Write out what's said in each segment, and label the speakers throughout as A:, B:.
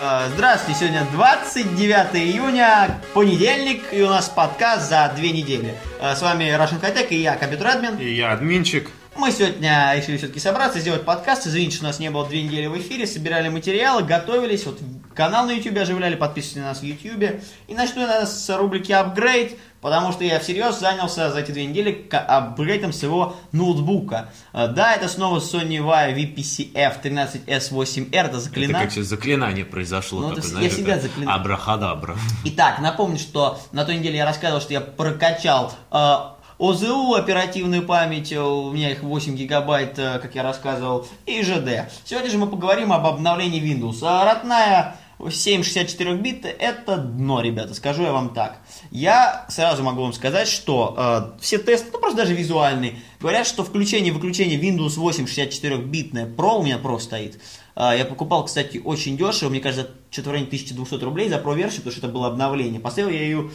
A: А, Здравствуйте, сегодня 29 июня, понедельник, и у нас подкаст за две недели. А, С вами Russian High Tech и я, компьютер админ.
B: И я админчик.
A: Мы сегодня решили все-таки собраться, сделать подкаст. Извините, что у нас не было две недели в эфире, собирали материалы, готовились, вот канал на YouTube оживляли, подписывайтесь на нас в YouTube. И начну я с рубрики «Апгрейд», потому что я всерьез занялся за эти две недели апгрейдом своего ноутбука. А, Да, это снова Sony Vaio VPCF 13S8R, это
B: Это
A: заклинание.
B: как сейчас заклинание произошло.
A: Ну,
B: такое,
A: это
B: знаешь,
A: я
B: это
A: заклинаю.
B: Абрахадабра.
A: Итак, напомню, что на той неделе я рассказывал, что я прокачал э, ОЗУ, оперативную память, э, у меня их 8 гигабайт, э, как я рассказывал, и ЖД. Сегодня же мы поговорим об обновлении Windows. А Родная 764 бит это дно, ребята, скажу я вам так. Я сразу могу вам сказать, что э, все тесты, ну просто даже визуальные, говорят, что включение и выключение Windows 8 64-битное Pro у меня Pro стоит. Э, я покупал, кстати, очень дешево, мне кажется, что-то в районе 1200 рублей за Pro-версию, потому что это было обновление. Поставил я ее,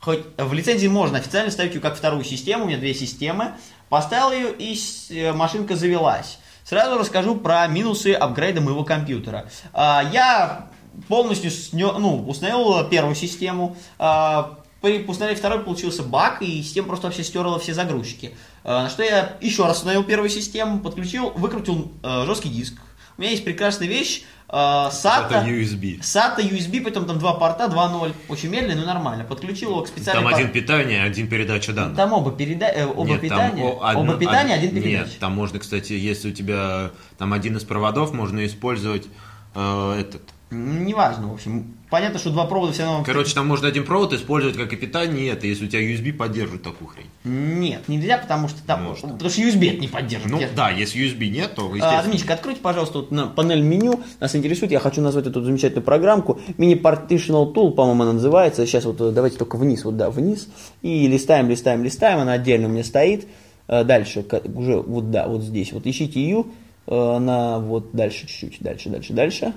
A: хоть в лицензии можно официально ставить ее как вторую систему, у меня две системы. Поставил ее и э, машинка завелась. Сразу расскажу про минусы апгрейда моего компьютера. А, Я полностью снё- ну, установил первую систему. а, При установлении второй получился баг, и система просто вообще стерла все загрузчики. А, На что я еще раз установил первую систему, подключил, выкрутил э, жесткий диск. У меня есть прекрасная вещь, SATA.
B: USB.
A: SATA USB, потом там два порта, 2.0. Очень медленно, но нормально. Подключил его к специальной...
B: Там
A: пор-
B: один питание, один передача данных.
A: Там оба, переда... э, оба
B: Нет, там
A: питания,
B: о- одно-
A: оба питания,
B: од-
A: один передача.
B: Нет, там можно, кстати, если у тебя там один из проводов, можно использовать э, этот.
A: М, Неважно, в общем. Понятно, что два провода все равно...
B: Короче, там можно один провод использовать как и питание, это, если у тебя USB поддерживает такую хрень.
A: Нет, нельзя, потому что там...
B: Может.
A: Потому что USB это не поддерживает.
B: Ну
A: Я-
B: да, если USB нет, то
A: А,
B: естественно.
A: Админчик, откройте, пожалуйста, вот на панель меню. Нас интересует, я хочу назвать эту замечательную программку. Mini Partitional Tool, по-моему, она называется. Сейчас вот э, давайте только вниз, вот да, вниз. И листаем, листаем, листаем. Она отдельно у меня стоит. Э, Дальше, уже вот да, вот здесь. Вот ищите ее. Она вот дальше чуть-чуть, дальше, дальше, дальше.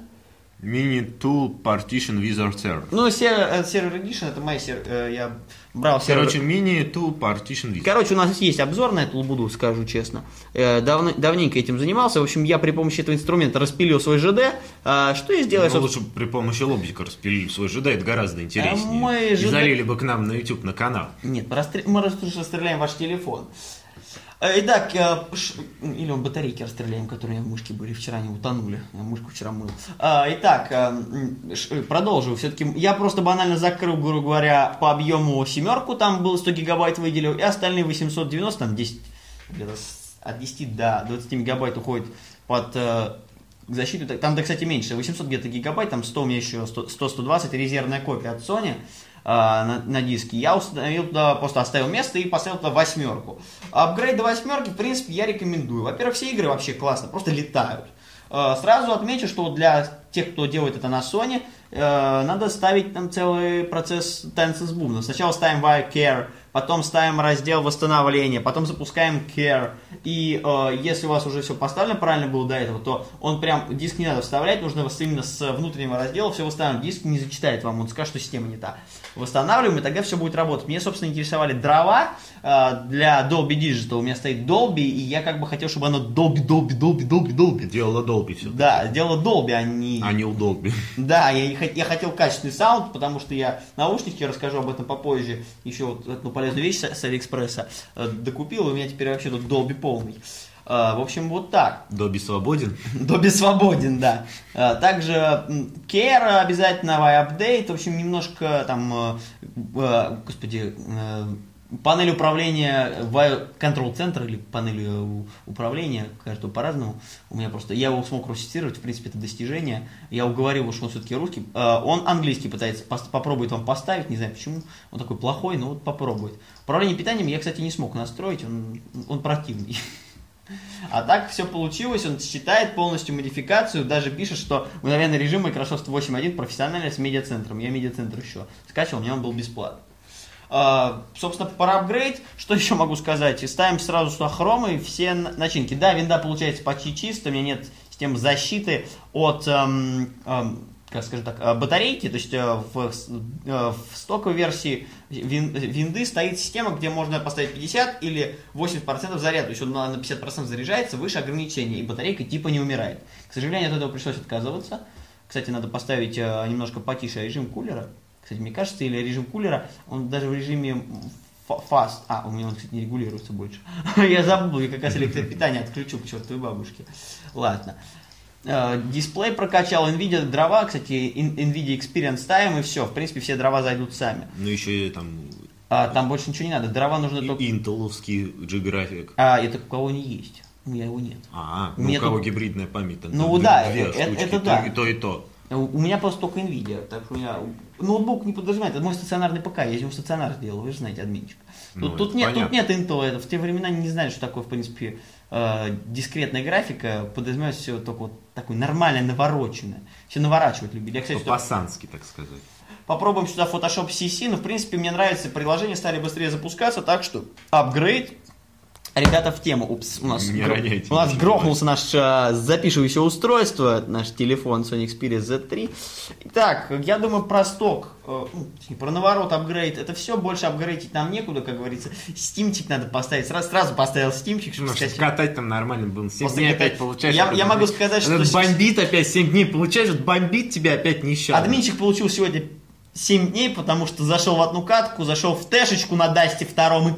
B: Mini Tool Partition Wizard Server.
A: Ну, сервер, э, сервер Edition, это мой сервер, э, я брал сервер.
B: Короче, Mini Tool Partition Wizard.
A: Короче, у нас есть обзор на эту лабуду, скажу честно. Э, давно- давненько этим занимался. В общем, я при помощи этого инструмента распилил свой ЖД. А, что я сделал?
B: Ну,
A: собственно?
B: лучше при помощи лобзика распилили свой ЖД, это гораздо интереснее.
A: А мы
B: И
A: ЖД
B: залили бы к нам на YouTube на канал.
A: Нет, мы, расстрел- мы рас- расстреляем ваш телефон. Э, Итак, э, или он батарейки расстреляем, которые у меня в мышке были, вчера они утонули. Я мышку вчера мыл. Итак, э, э, продолжу. Все-таки я просто банально закрыл, грубо говоря, по объему семерку, там было 100 гигабайт выделил, и остальные 890, там 10, где-то от 10 до 20 мегабайт уходит под защиту. Там, да, кстати, меньше, 800 где-то гигабайт, там 100 у меня еще, 100-120, резервная копия от Sony на, на диске. Я установил туда, просто оставил место и поставил туда восьмерку. Апгрейд до восьмерки, в принципе, я рекомендую. Во-первых, все игры вообще классно, просто летают. А, Сразу отмечу, что для тех, кто делает это на Sony, э, надо ставить там целый процесс танца с бубном. Сначала ставим Wire Care, потом ставим раздел восстановления, потом запускаем Care. И э, если у вас уже все поставлено правильно было до этого, то он прям, диск не надо вставлять, нужно именно с внутреннего раздела все восстанавливать. Диск не зачитает вам, он скажет, что система не та. Восстанавливаем, и тогда все будет работать. Мне, собственно, интересовали дрова э, для Dolby Digital. У меня стоит Dolby, и я как бы хотел, чтобы оно Dolby, Dolby, Dolby, Dolby, Dolby.
B: Делала Долби все.
A: Да, дело Dolby, а не...
B: А не у Долби.
A: Да, я, я хотел качественный саунд, потому что я наушники, расскажу об этом попозже, еще вот эту полезную вещь с, Алиэкспресса э, докупил, у меня теперь вообще тут Dolby полный. Э, в общем, вот так.
B: Долби свободен.
A: Добби свободен, да. Э, Также Care обязательно, апдейт, в общем, немножко там, господи, панель управления, Control Center или панель э, управления, каждого по-разному. У меня просто, я его смог русифицировать, в принципе, это достижение. Я уговорил его, что он все-таки русский. Э, Он английский пытается, попробует вам поставить, не знаю почему. Он такой плохой, но вот попробует. Управление питанием я, кстати, не смог настроить, он, он противный. А так все получилось, он считает полностью модификацию, даже пишет, что мгновенный режим Microsoft 8.1 профессиональный с медиацентром. Я медиацентр еще скачивал, у меня он был бесплатный. А, собственно, про апгрейд, что еще могу сказать? И ставим сразу сюда и все начинки. Да, винда получается почти чисто, у меня нет системы защиты от, эм, эм, как скажем так, э, батарейки, то есть э, в, с- э, в стоковой версии вин- винды стоит система, где можно поставить 50 или 80% заряда, то есть он на на 50% заряжается выше ограничения, и батарейка типа не умирает. К сожалению, от этого пришлось отказываться. Кстати, надо поставить немножко потише режим кулера. Кстати, мне кажется, или режим кулера, он даже в режиме fast, а, у меня он, кстати, не регулируется больше. Я забыл, я как раз электропитание отключу к чертовой бабушке. Ладно. Э, Дисплей прокачал, NVIDIA дрова, кстати, NVIDIA Experience Time, и все, в принципе, все дрова зайдут сами.
B: Ну еще и там
A: А, там больше ничего не надо, дрова нужно только...
B: интеловский G-график.
A: А, это у кого не есть, у меня его нет.
B: А,
A: У
B: ну
A: меня
B: у кого
A: тут-
B: гибридная память? там
A: Ну да,
B: две
A: э- э-
B: штучки,
A: это
B: то-
A: да.
B: И то, и то.
A: У меня просто только NVIDIA, так что у меня ноутбук не подразумевает, это мой стационарный ПК, я из него стационар сделал, вы же знаете, админчик. Тут,
B: Ну,
A: тут нет, тут нет Intel, это в те времена не знали, что такое, в принципе, э, дискретная графика, подразумевает все только вот такое нормальное, навороченное. Все наворачивать любили. Я, кстати,
B: По-пасански, так сказать.
A: попробуем сюда Photoshop CC, но в принципе мне нравится, приложения стали быстрее запускаться, так что апгрейд. Ребята, в тему. Упс, у нас,
B: Не
A: гро-
B: роняйте,
A: у нас грохнулся наш а, запишивающее устройство, наш телефон Sony Xperia Z3. Итак, я думаю, про сток, э, ну, про наворот, апгрейд, это все, больше апгрейдить нам некуда, как говорится. Стимчик надо поставить, сразу, сразу поставил стимчик, чтобы
B: Ну, чтобы
A: скачать.
B: катать там нормально было. 7
A: После
B: дней
A: катать-
B: опять получаешь.
A: Я- я могу сказать, что
B: бомбит опять 7 дней получаешь, бомбит тебя опять нещадно.
A: Админчик получил сегодня 7 дней, потому что зашел в одну катку, зашел в тэшечку на Дасте втором и,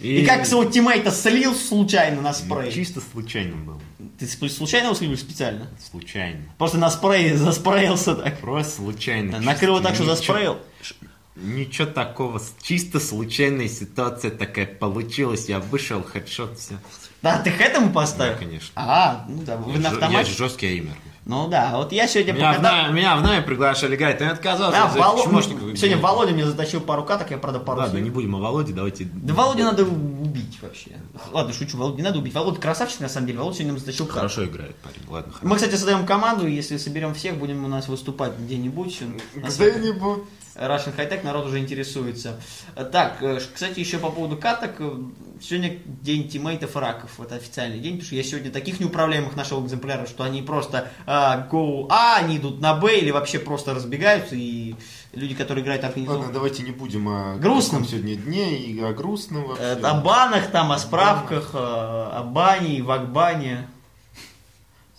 A: и как своего тиммейта слил случайно на спрей.
B: Чисто случайно был.
A: Ты случайно его слил или специально?
B: Случайно.
A: Просто на спрей заспреился так.
B: Просто случайно.
A: Накрыл его
B: чисто.
A: так, что заспрейл.
B: Ничего такого. Чисто случайная ситуация такая получилась. Я вышел, хедшот, все.
A: Да, ты к этому поставил?
B: Да, конечно.
A: А, ну да, вы на
B: Я
A: автомате.
B: жесткий эймер.
A: Ну да, вот я сегодня
B: Меня в,
A: покатал-
B: на- меня в нами приглашали играть, ты отказался.
A: А,
B: за
A: Воло- Сегодня. Володя мне затащил пару каток, я, правда, пару
B: Ладно, не будем о Володе, давайте...
A: Да Володю надо убить вообще. Ладно, шучу, Володю не надо убить. Володя красавчик, на самом деле. Володя сегодня нам затащил каток.
B: Хорошо играет парень, ладно.
A: Мы, кстати, создаем команду, и если соберем всех, будем у нас выступать где-нибудь.
B: Где-нибудь.
A: Russian High Tech народ уже интересуется. Так, э, кстати, еще по поводу каток. э, Сегодня день тиммейтов и раков. Это официальный день, потому что я сегодня таких неуправляемых нашел экземпляра, что они просто а, go А, они идут на Б или вообще просто разбегаются, и люди, которые играют
C: Ладно,
A: организованно.
C: давайте не будем о
A: Грустном.
C: сегодня дне и о грустном вообще.
A: О банах, там, о справках, о бане, вакбане.
C: О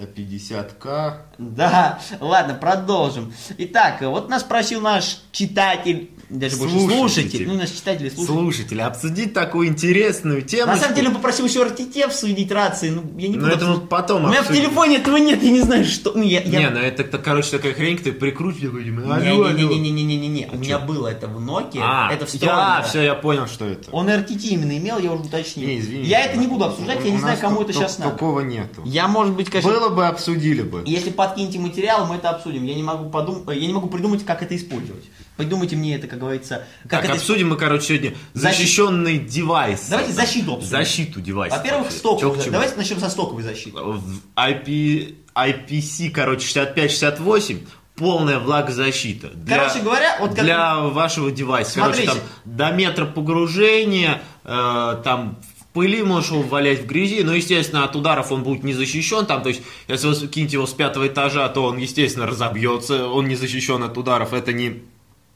C: 50к.
A: Да, ладно, продолжим. Итак, вот нас спросил наш читатель, даже больше
B: Слушатель.
A: слушатель, ну, наш читатель и слушатель.
B: Слушатели, обсудить такую интересную тему.
A: На самом деле попросил еще RTT обсудить рации, ну, я не
B: Ну,
A: буду
B: это мы потом
A: У меня в
B: обсудим.
A: телефоне этого нет, я не знаю, что... Ну, я, я-
B: Не, ну это, короче, такая хрень, ты алло.
A: Не-не-не-не-не-не-не, у меня было это в Nokia,
B: А,
A: это встроено.
B: все, я понял, что это.
A: Он RTT именно имел, я уже уточнил.
C: Не, извини.
A: я это не буду обсуждать, я не знаю, кому это сейчас надо.
C: Такого нету.
A: Я, может быть, конечно...
C: Было бы, обсудили бы.
A: Если подкинете материал, мы это обсудим. Я не могу подум... я не могу придумать, как это использовать. Придумайте мне это, как говорится, как
B: Так,
A: это
B: обсудим мы, короче, сегодня
A: Защи-
B: защищенный девайс.
A: Давайте защиту обсудим.
B: Защиту девайса.
A: Во-первых.
B: Чё чему?
A: Давайте начнем со стоковой защиты.
B: В IP, IPC, короче, 65-68 полная влагозащита. Для,
A: Короче говоря, вот как-
B: для вашего девайса. Короче,
A: Смотрите.
B: там до метра погружения, э, там в пыли можешь его валять в грязи, но, естественно, от ударов он будет не защищен, там, то есть, если вы кинете его с пятого этажа, то он, естественно, разобьется, он не защищен от ударов, это не...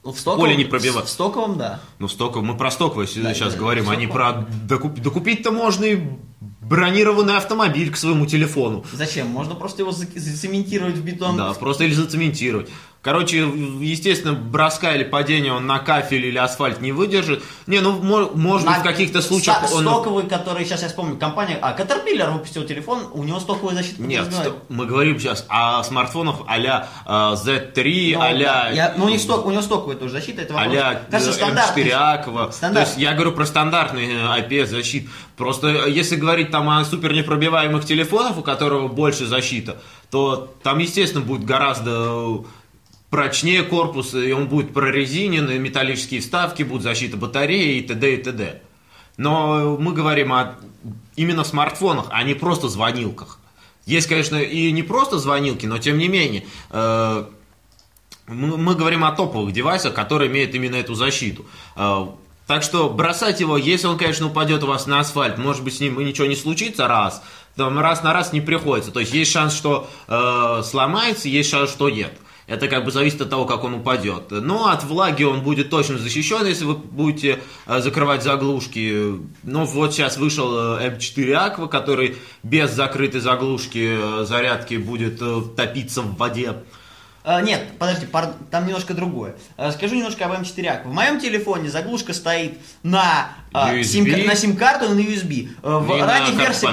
A: Ну, В стоковом,
B: Поле не пробивать.
A: В стоковом, да.
B: Ну, столько, мы про стоковое
A: Да,
B: сейчас
A: да,
B: говорим, а не про докуп- докупить-то можно и бронированный автомобиль к своему телефону.
A: Зачем? Можно просто его за- зацементировать в бетон.
B: Да, просто или зацементировать. Короче, естественно, броска или падения он на кафель или асфальт не выдержит. Не, ну, мо- может быть, в каких-то случаях
A: ста-
B: он...
A: Стоковый, который, сейчас я вспомню, компания... А, Caterpillar выпустил телефон, у него стоковая защита.
B: Нет, стоп, мы говорим сейчас о смартфонах а-ля э, Z3,
A: Ну,
B: а-ля...
A: Я- ну, у них сток, у него стоковая тоже защита, это вопрос.
B: а-ля
A: Кажется,
B: э,
A: стандартный.
B: M4 Aqua. То
A: Стандарт.
B: есть я говорю про стандартный э, IPS защит. Просто э, если говорить там о супер непробиваемых телефонах, у которого больше защита, то там, естественно, будет гораздо э, прочнее корпус, и он будет прорезинен, и металлические вставки, будут защита батареи и т.д. и т.д. Но мы говорим о именно смартфонах, а не просто звонилках. Есть, конечно, и не просто звонилки, но тем не менее. э, мы, говорим о топовых девайсах, которые имеют именно эту защиту. Э, Так что бросать его, если он, конечно, упадет у вас на асфальт, может быть, с ним ничего не случится раз, там раз на раз не приходится. То есть есть шанс, что э, сломается, есть шанс, что нет. Это как бы зависит от того, как он упадет. Но от влаги он будет точно защищен, если вы будете э, закрывать заглушки. Ну вот сейчас вышел э, M4 Aqua, который без закрытой заглушки э, зарядки будет топиться в воде.
A: А, нет, подожди, пар- там немножко другое. А, Скажу немножко об M4 Aqua. В моем телефоне заглушка стоит на, а, сим- на сим-карту и на USB. В ранних версиях...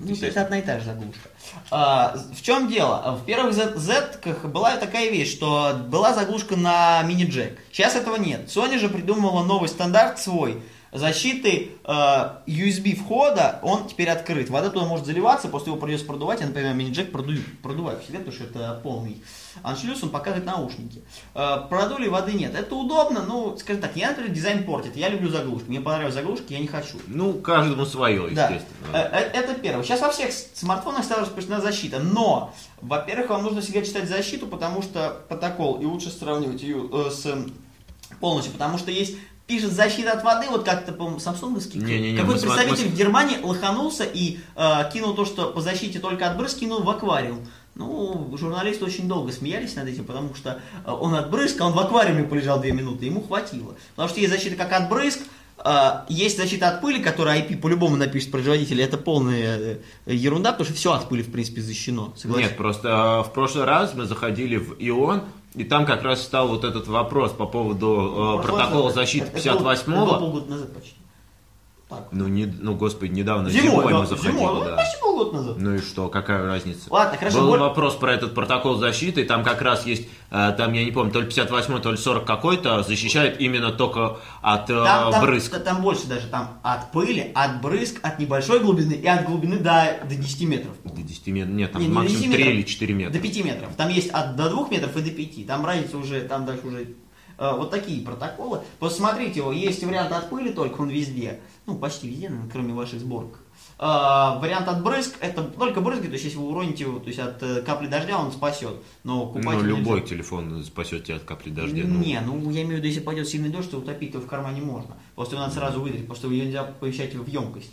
A: Ну, то есть одна и та же заглушка. А, в чем дело? В первых Z, была такая вещь, что была заглушка на мини-джек. Сейчас этого нет. Sony же придумала новый стандарт свой защиты э, USB входа, он теперь открыт. Вода туда может заливаться, после его придется продувать. Я, например, мини-джек продую, продуваю себе, потому что это полный аншлюз, он показывает наушники. Э, продули, воды нет. Это удобно, ну, скажем так, я, например, дизайн портит. Я люблю заглушки. Мне понравились заглушки, я не хочу.
B: Ну, каждому свое,
A: Да,
B: естественно.
A: Э, э, это первое. Сейчас во всех смартфонах стала распространена защита, но, во-первых, вам нужно всегда читать защиту, потому что протокол, и лучше сравнивать ее э, с полностью, потому что есть пишет защита от воды, вот как-то, по-моему, самсунговский.
B: Не-не-не,
A: Какой-то
B: мы сма-
A: представитель
B: мы
A: в Германии лоханулся и э, кинул то, что по защите только от брызг, кинул в аквариум. Ну, журналисты очень долго смеялись над этим, потому что э, он от брызг, а он в аквариуме полежал две минуты, ему хватило. Потому что есть защита как от брызг, э, есть защита от пыли, которая IP по-любому напишет производитель, это полная э, ерунда, потому что все от пыли, в принципе, защищено. Согласен?
B: Нет, просто в прошлый раз мы заходили в ИОН, и там как раз стал вот этот вопрос по поводу э, протокола защиты
A: это- это было- это было
B: 58-го.
A: полгода назад почти. Так.
B: Ну, не, ну, господи, недавно
A: Зимой,
B: зимой,
A: да,
B: мы заходили,
A: зимой, ну,
B: да.
A: почти полгода назад.
B: Ну и что, какая разница?
A: Ладно, хорошо,
B: Был
A: боль-
B: вопрос про этот протокол защиты, там как раз есть, э, там, я не помню, то ли 58 то ли 40 какой-то, защищает именно только от э,
A: Там, там-
B: брызг.
A: та- там больше даже, там от пыли, от брызг, от небольшой глубины и от глубины до, до 10 метров.
B: До 10 метров, нет, там
A: Не, не
B: максимум
A: 10
B: 3
A: метров,
B: или 4 метра.
A: До 5 метров. Там есть от до 2 метров и до 5. Там разница уже, там дальше уже вот такие протоколы. Посмотрите его, есть вариант от пыли, только он везде. Ну, почти везде, наверное, кроме ваших сборок. Э, вариант от брызг, это только брызги, то есть если вы уроните его, то есть от э, капли дождя он спасет. Но купать
B: Ну, любой
A: нельзя.
B: телефон спасет тебя от капли дождя. ну.
A: Не, ну я имею в виду, если пойдет сильный дождь, то утопить его в кармане можно. Просто его надо сразу выдать, потому что ее нельзя помещать в емкость.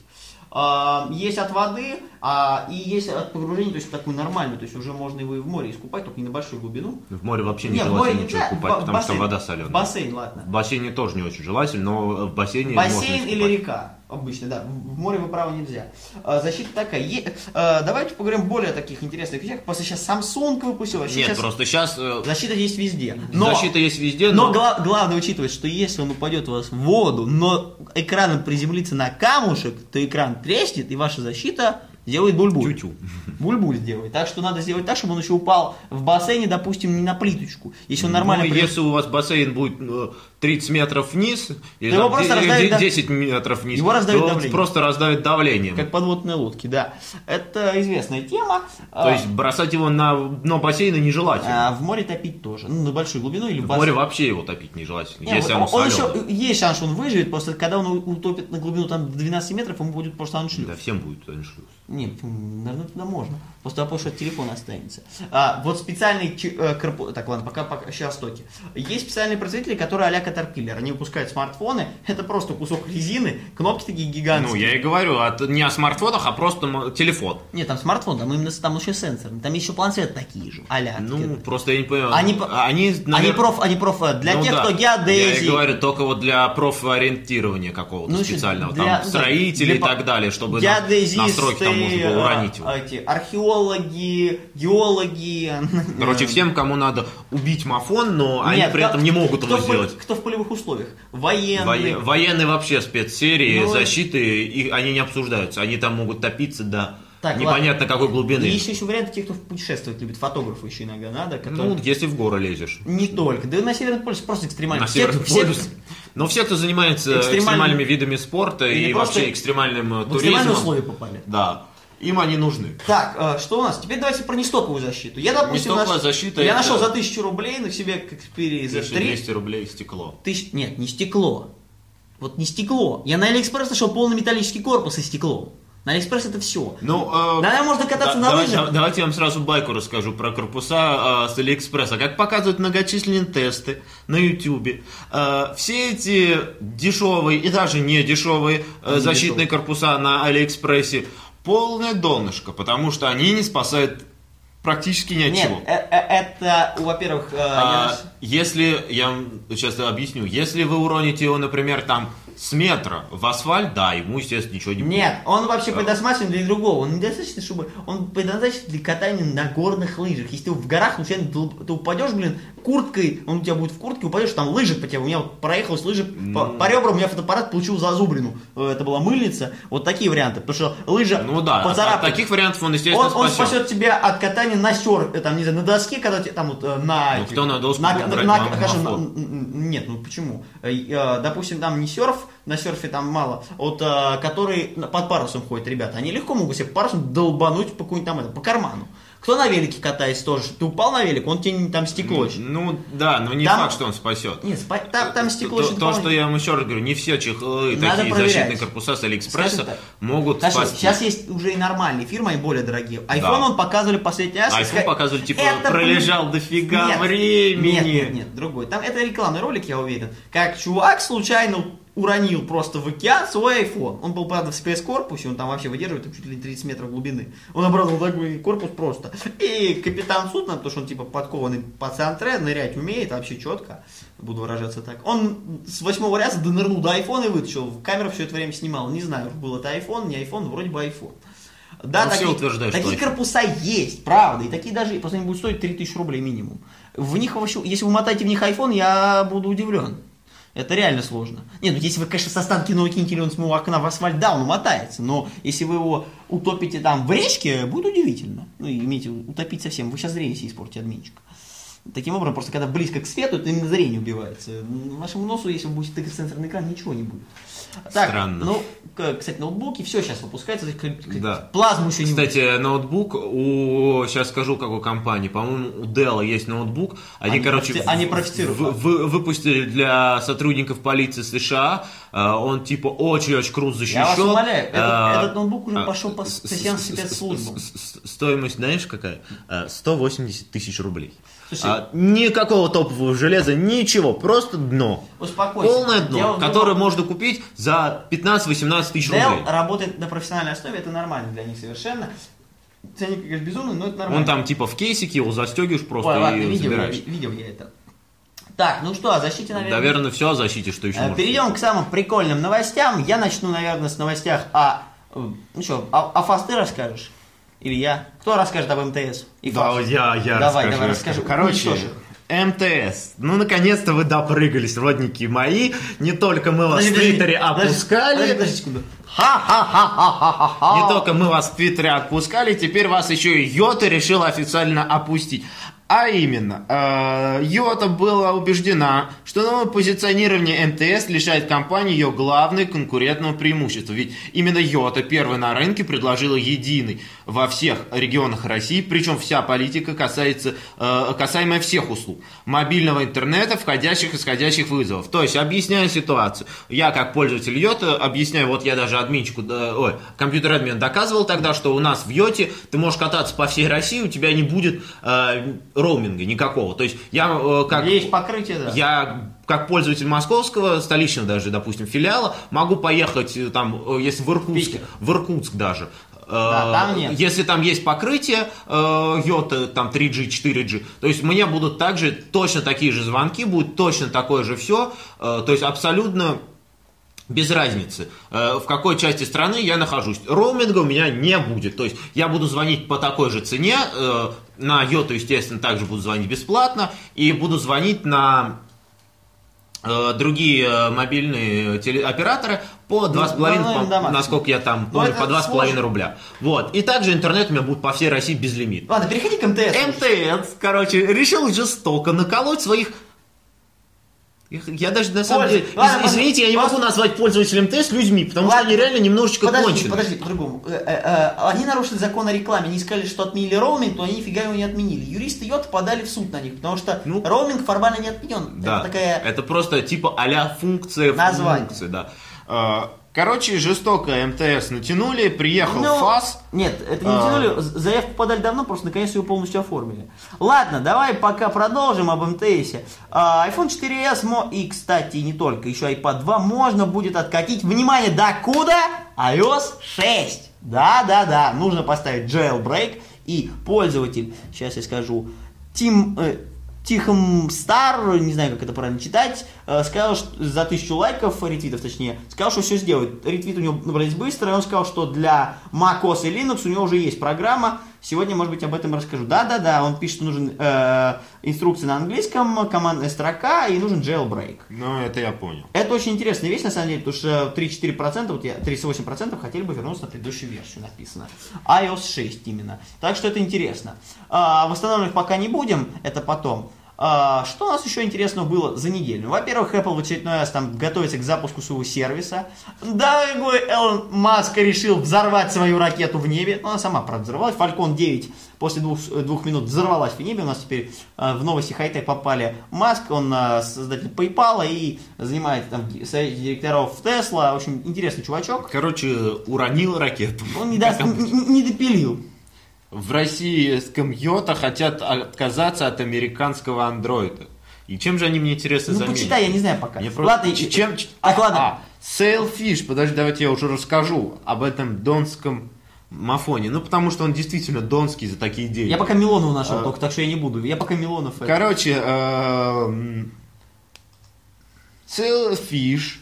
A: А, Есть от воды, а, и есть от погружения, то есть такую нормальную, то есть уже можно его и в море искупать, только не на большую глубину.
B: В море вообще
A: Не,
B: не
A: в море
B: желательно ничего
A: нельзя,
B: купать,
A: в
B: потому что
A: бассейн.
B: вода
A: В
B: соленая.
A: бассейн, ладно.
B: В бассейне тоже не очень желательно, но в бассейне можно
A: Бассейн или река, обычно, да. В море вы право нельзя. А, Защита такая. Е- а, Давайте поговорим более о таких интересных вещах. Просто сейчас Samsung выпустил, вообще
B: Нет,
A: сейчас
B: просто сейчас
A: защита есть везде. Но...
B: защита есть везде,
A: Но
B: но,
A: гла- главное учитывать, что если он упадет у вас в воду, но экраном приземлится на камушек, то экран треснет, и ваша защита сделает бульбуль.
B: Тю-тю.
A: Бульбуль сделает. Так что надо сделать так, чтобы он еще упал в бассейне, допустим, не на плиточку. Если он нормально...
B: Ну,
A: при-
B: если у вас бассейн будет э, 30 метров вниз, или
A: его
B: там
A: просто
B: де-
A: раздавит,
B: де-
A: да?
B: 10 метров вниз,
A: Его раздавит
B: то
A: давлением.
B: просто раздавит давлением.
A: Как подводные лодки, да. Это известная тема.
B: То есть бросать его на дно бассейна нежелательно.
A: А, в море топить тоже. Ну, на большую глубину или в
B: В
A: бассейн.
B: море вообще его топить нежелательно,
A: Не,
B: если
A: он, он еще, есть шанс, что он выживет, просто когда он утопит на глубину там 12 метров, ему будет просто аншлюз.
B: Да, всем будет аншлюз.
A: Не, почему? наверное, туда можно. Просто вопрос, что от телефона останется. А, вот специальный э, корпу- Так, ладно, пока, пока сейчас стоки. Есть специальные производители, которые а-ля Caterpillar. Они выпускают смартфоны. Это просто кусок резины, кнопки такие гигантские.
B: Ну, я и говорю, от, не о смартфонах, а просто телефон.
A: Нет, там смартфон, там именно там еще сенсор. Там еще планшет такие же. А-ля.
B: Ну,
A: такие.
B: просто я не понимаю.
A: Они,
B: они,
A: они
B: навер-
A: проф, они проф, э, для
B: Ну
A: тех,
B: да.
A: кто
B: Я и говорю, только вот для профориентирования какого-то
A: Ну,
B: специального,
A: для-
B: там, строителей
A: для
B: и так далее, чтобы на, настройки там можно было уронить его.
A: а, эти, археологи, геологи.
B: Короче, всем, кому надо убить мафон, но они
A: Нет,
B: при
A: кто-
B: этом не могут
A: кто
B: его
A: в поле-
B: сделать.
A: Кто в полевых условиях? Военные.
B: Вое- Военные вообще спецсерии,
A: Ну,
B: защиты, и они не обсуждаются. Они там могут топиться до
A: Так,
B: непонятно какой глубины.
A: И есть еще варианты тех, кто путешествовать любит. Фотографы еще иногда надо. Которые...
B: Ну, если в горы лезешь.
A: Не только. Да и на Северный полюс просто экстремально.
B: На Северный
A: все-
B: полюс. Но все, кто занимается
A: Экстремальным-
B: экстремальными видами спорта
A: Или
B: и вообще экстремальным э,
A: В экстремальные
B: туризмом,
A: условия попали.
B: да, им они нужны.
A: Так, э, что у нас? Теперь давайте про нестоковую защиту. Я, допустим,
B: Нестоковая
A: наш-
B: защита
A: Я
B: это-
A: нашел за тысячу рублей на себе как Xperia Z3.
B: 1200 рублей стекло.
A: Тысяч... Нет, не стекло. Вот не стекло. Я на Алиэкспресс нашел полный металлический корпус и стекло. На Алиэкспресс это все.
B: Ну, э,
A: Да, можно кататься на
B: давайте,
A: лыжах.
B: давайте я вам сразу байку расскажу про корпуса э, с Алиэкспресса. Как показывают многочисленные тесты на Ютубе, э, все эти дешевые и даже не дешевые э,
A: Не
B: защитные корпуса на Алиэкспрессе полное донышко, потому что они не спасают практически ни от
A: Нет,
B: чего.
A: э- э- это, во-первых, э,
B: А,
A: я-
B: если, я вам сейчас объясню, если вы уроните его, например, там с метра в асфальт, да, ему, естественно, ничего не будет.
A: Нет, он вообще предназначен для другого. Он недостаточно, чтобы... Он предназначен для катания на горных лыжах. Если ты в горах случайно ты, упадешь, блин, курткой, он у тебя будет в куртке, упадешь, там лыжи по тебе. У меня вот проехалась лыжа по, по ребрам, у меня фотоаппарат получил зазубрину. Э, Это была мыльница. Вот такие варианты. Потому что лыжа
B: Ну да, от- от
A: поцарапает.
B: таких вариантов он, естественно,
A: Он, он
B: спасет.
A: спасет тебя от катания на сер, э, там, не знаю, на доске, когда тебе там вот э, на...
B: Ну, кто на доску
A: на, на- на-
B: На
A: на- нет, ну почему? Допустим, там не серф, на серфе там мало, вот э, которые под парусом ходят ребята, они легко могут себе парусом долбануть по какой-нибудь там, это, по карману. Кто на велике катается тоже, ты упал на велик, он тебе там стекло. еще.
B: Ну да, но не
A: Там-
B: факт, что он спасет.
A: Нет, спа- там, там стекло
B: то, то, что я вам еще раз говорю, не все чехлы,
A: Надо
B: такие
A: проверять.
B: защитные корпуса с Алиэкспресса
A: так.
B: могут
A: Хорошо,
B: спасти.
A: сейчас есть уже и нормальные фирмы, и более дорогие. Айфон он показывали последний раз.
B: Айфон
A: Ска-
B: показывали, типа,
A: Это
B: пролежал дофига
A: нет,
B: времени.
A: Нет, нет, нет, другой. Там это рекламный ролик, я уверен. Как чувак случайно уронил просто в океан свой iPhone. Он был, правда, в спецкорпусе, он там вообще выдерживает там, чуть ли не 30 метров глубины. Он образовал такой корпус просто. И капитан судна, потому что он типа подкованный пацан тре, нырять умеет вообще четко, буду выражаться так. Он с восьмого раза донырнул до iPhone и вытащил. Камера все это время снимала. Не знаю, был это iPhone, не iPhone, вроде бы iPhone. Да,
B: Ну,
A: такие, такие корпуса есть, правда. И такие даже, просто они будут стоить 3000 рублей минимум. В них вообще, если вы мотаете в них iPhone, я буду удивлен. Это реально сложно. Нет, ну если вы, конечно, со станки кинули кинете он с моего окна в асфальт, да, он мотается. Но если вы его утопите там в речке, будет удивительно. Ну, имейте, утопить совсем. Вы сейчас зрение себе испортите, админчик. Таким образом, просто когда близко к свету, то именно зрение убивается. Вашему носу, если тыкать в сенсорный экран, ничего не будет. Так,
B: Странно.
A: ну, кстати, ноутбуки, все сейчас выпускается.
B: Да.
A: Плазму еще не
B: Кстати, ноутбук у... Сейчас скажу, какой компании. По-моему, у Dell есть ноутбук. Они,
A: Они
B: короче,
A: профи- они профицируют.
B: в- в- выпустили для сотрудников полиции США. Э, Он, типа, очень-очень круто защищен.
A: Я вас умоляю, этот-
B: Э,
A: этот ноутбук уже
B: а,
A: пошел по
B: с-
A: спецслужбам.
B: Стоимость, знаешь, какая? Э, 180 тысяч рублей.
A: Слушай,
B: А, никакого топового железа, ничего, просто дно.
A: Успокойся.
B: Полное
A: Дело
B: дно,
A: в
B: которое
A: другом.
B: можно купить за 15-18 тысяч
A: Dell
B: рублей.
A: работает на профессиональной основе, это нормально для них совершенно. Ценник, конечно, безумный, но это нормально.
B: Он там типа в кейсике его застегиваешь просто
A: Ой, ладно,
B: и
A: видел, я,
B: забираешь.
A: видел я это. Так, ну что, о защите, наверное.
B: Наверное, все о защите, что еще
A: Э,
B: можно
A: Перейдем к самым прикольным новостям. Я начну, наверное, с новостях о... э, Ну что, о, о ФАС ты расскажешь? Или я? Кто расскажет об МТС? И
B: Да,
A: ФАС?
B: я, я
A: Давай,
B: расскажу,
A: давай,
B: я
A: расскажи.
B: Короче,
A: их.
B: МТС. Ну, наконец-то вы допрыгались, родники мои. Не только мы вас
A: Подожди,
B: в Твиттере
A: подожди,
B: опускали.
A: Подожди, подожди. Ха-ха-ха-ха-ха-ха.
B: Не только мы вас в Твиттере отпускали, теперь вас еще и Йота решила официально опустить. А именно, э, Йота была убеждена, что новое позиционирование МТС лишает компании ее главной конкурентного преимущества. Ведь именно Йота первой на рынке предложила единый во всех регионах России, причем вся политика касается, э, касаемая всех услуг. Мобильного интернета, входящих и исходящих вызовов. То есть, объясняю ситуацию. Я, как пользователь Йота, объясняю, вот я даже админчику, ой, компьютер-админ доказывал тогда, что у нас в Йоте ты можешь кататься по всей России, у тебя не будет э, роуминга никакого. То есть, я э, как...
A: Есть покрытие, да.
B: Я как пользователь московского, столичного даже, допустим, филиала, могу поехать э, там, э, если в Иркутск,
A: Питер.
B: в Иркутск даже.
A: Да, там нет.
B: Если там есть покрытие йота, там 3G, 4G, то есть мне будут также точно такие же звонки, будет точно такое же все, то есть абсолютно без разницы, э, в какой части страны я нахожусь. Роуминга у меня не будет. То есть я буду звонить по такой же цене. э, На йоту, естественно, также буду звонить бесплатно. И буду звонить на э, другие мобильные теле- операторы по 2,5,
A: ну,
B: по- насколько я там
A: Ну,
B: помню,
A: это
B: по 2,5
A: сложно.
B: рубля. Вот. И также интернет у меня будет по всей России без лимита.
A: Ладно, переходи к МТС.
B: МТС, короче, решил жестоко наколоть своих... Я даже на самом
A: Пользу-
B: деле, из-
A: Ладно,
B: извините, я не могу назвать пользователей МТС людьми, потому что
A: Ладно.
B: они реально немножечко
A: Подожди,
B: кончены.
A: подожди, по-другому. Э, э, э, Они нарушили закон о рекламе, они сказали, что отменили роуминг, но они нифига его не отменили. Юристы Йота подали в суд на них, потому что
B: Ну.
A: роуминг формально не отменен.
B: Да,
A: Это такая...
B: это просто типа а-ля функция
A: Название.
B: функции, да. Короче, жестоко МТС натянули, приехал
A: Ну,
B: ФАС.
A: Нет, это не
B: А.
A: тянули, з- заявку подали давно, просто наконец ее полностью оформили. Ладно, давай пока продолжим об МТСе. А, iPhone 4s мо- и, кстати, не только, еще iPad 2 можно будет откатить, внимание, до куда? iOS 6. Да-да-да, нужно поставить jailbreak, и пользователь, сейчас я скажу, Тим, э, Тихом Стар, не знаю, как это правильно читать, сказал что за тысячу лайков, ретвитов точнее, сказал, что все сделает. Ретвит у него набрались быстро, и он сказал, что для macOS и Linux у него уже есть программа. Сегодня, может быть, об этом расскажу. Да-да-да, он пишет, что нужен э, инструкция на английском, командная строка и нужен jailbreak.
B: Ну, это я понял.
A: Это очень интересная вещь, на самом деле, потому что 3-4%, вот я, 38% хотели бы вернуться на предыдущую версию, написано. iOS 6 именно. Так что это интересно. А, восстанавливать пока не будем, это потом. А, что у нас еще интересного было за неделю? Во-первых, Apple в очередной раз там готовится к запуску своего сервиса. Дорогой Элон Маск решил взорвать свою ракету в небе. Ну, она сама, правда, взорвалась. Falcon 9 после двух, э, двух минут взорвалась в небе. У нас теперь э, в новости хай-тек попали Маск, он э, создатель PayPal и занимает там совет директоров Tesla. В общем, интересный чувачок.
D: Короче, уронил ракету.
A: Он не, даст- не- не допилил.
B: В российском Йота хотят отказаться от американского андроида.
D: И чем же они мне интересно
A: Ну,
D: заменят?
A: почитай, я не знаю пока.
B: Мне просто-
A: Ладно, и-
B: чем...
A: Так, ладно.
B: А, Sailfish, подожди, давайте я уже расскажу об этом донском...
D: Мафоне. Ну, потому что он действительно донский за такие деньги.
A: Я пока Милонова нашел
B: А.
A: только, так что я не буду. Я пока Милонов... это-
B: Короче, эм, Sailfish...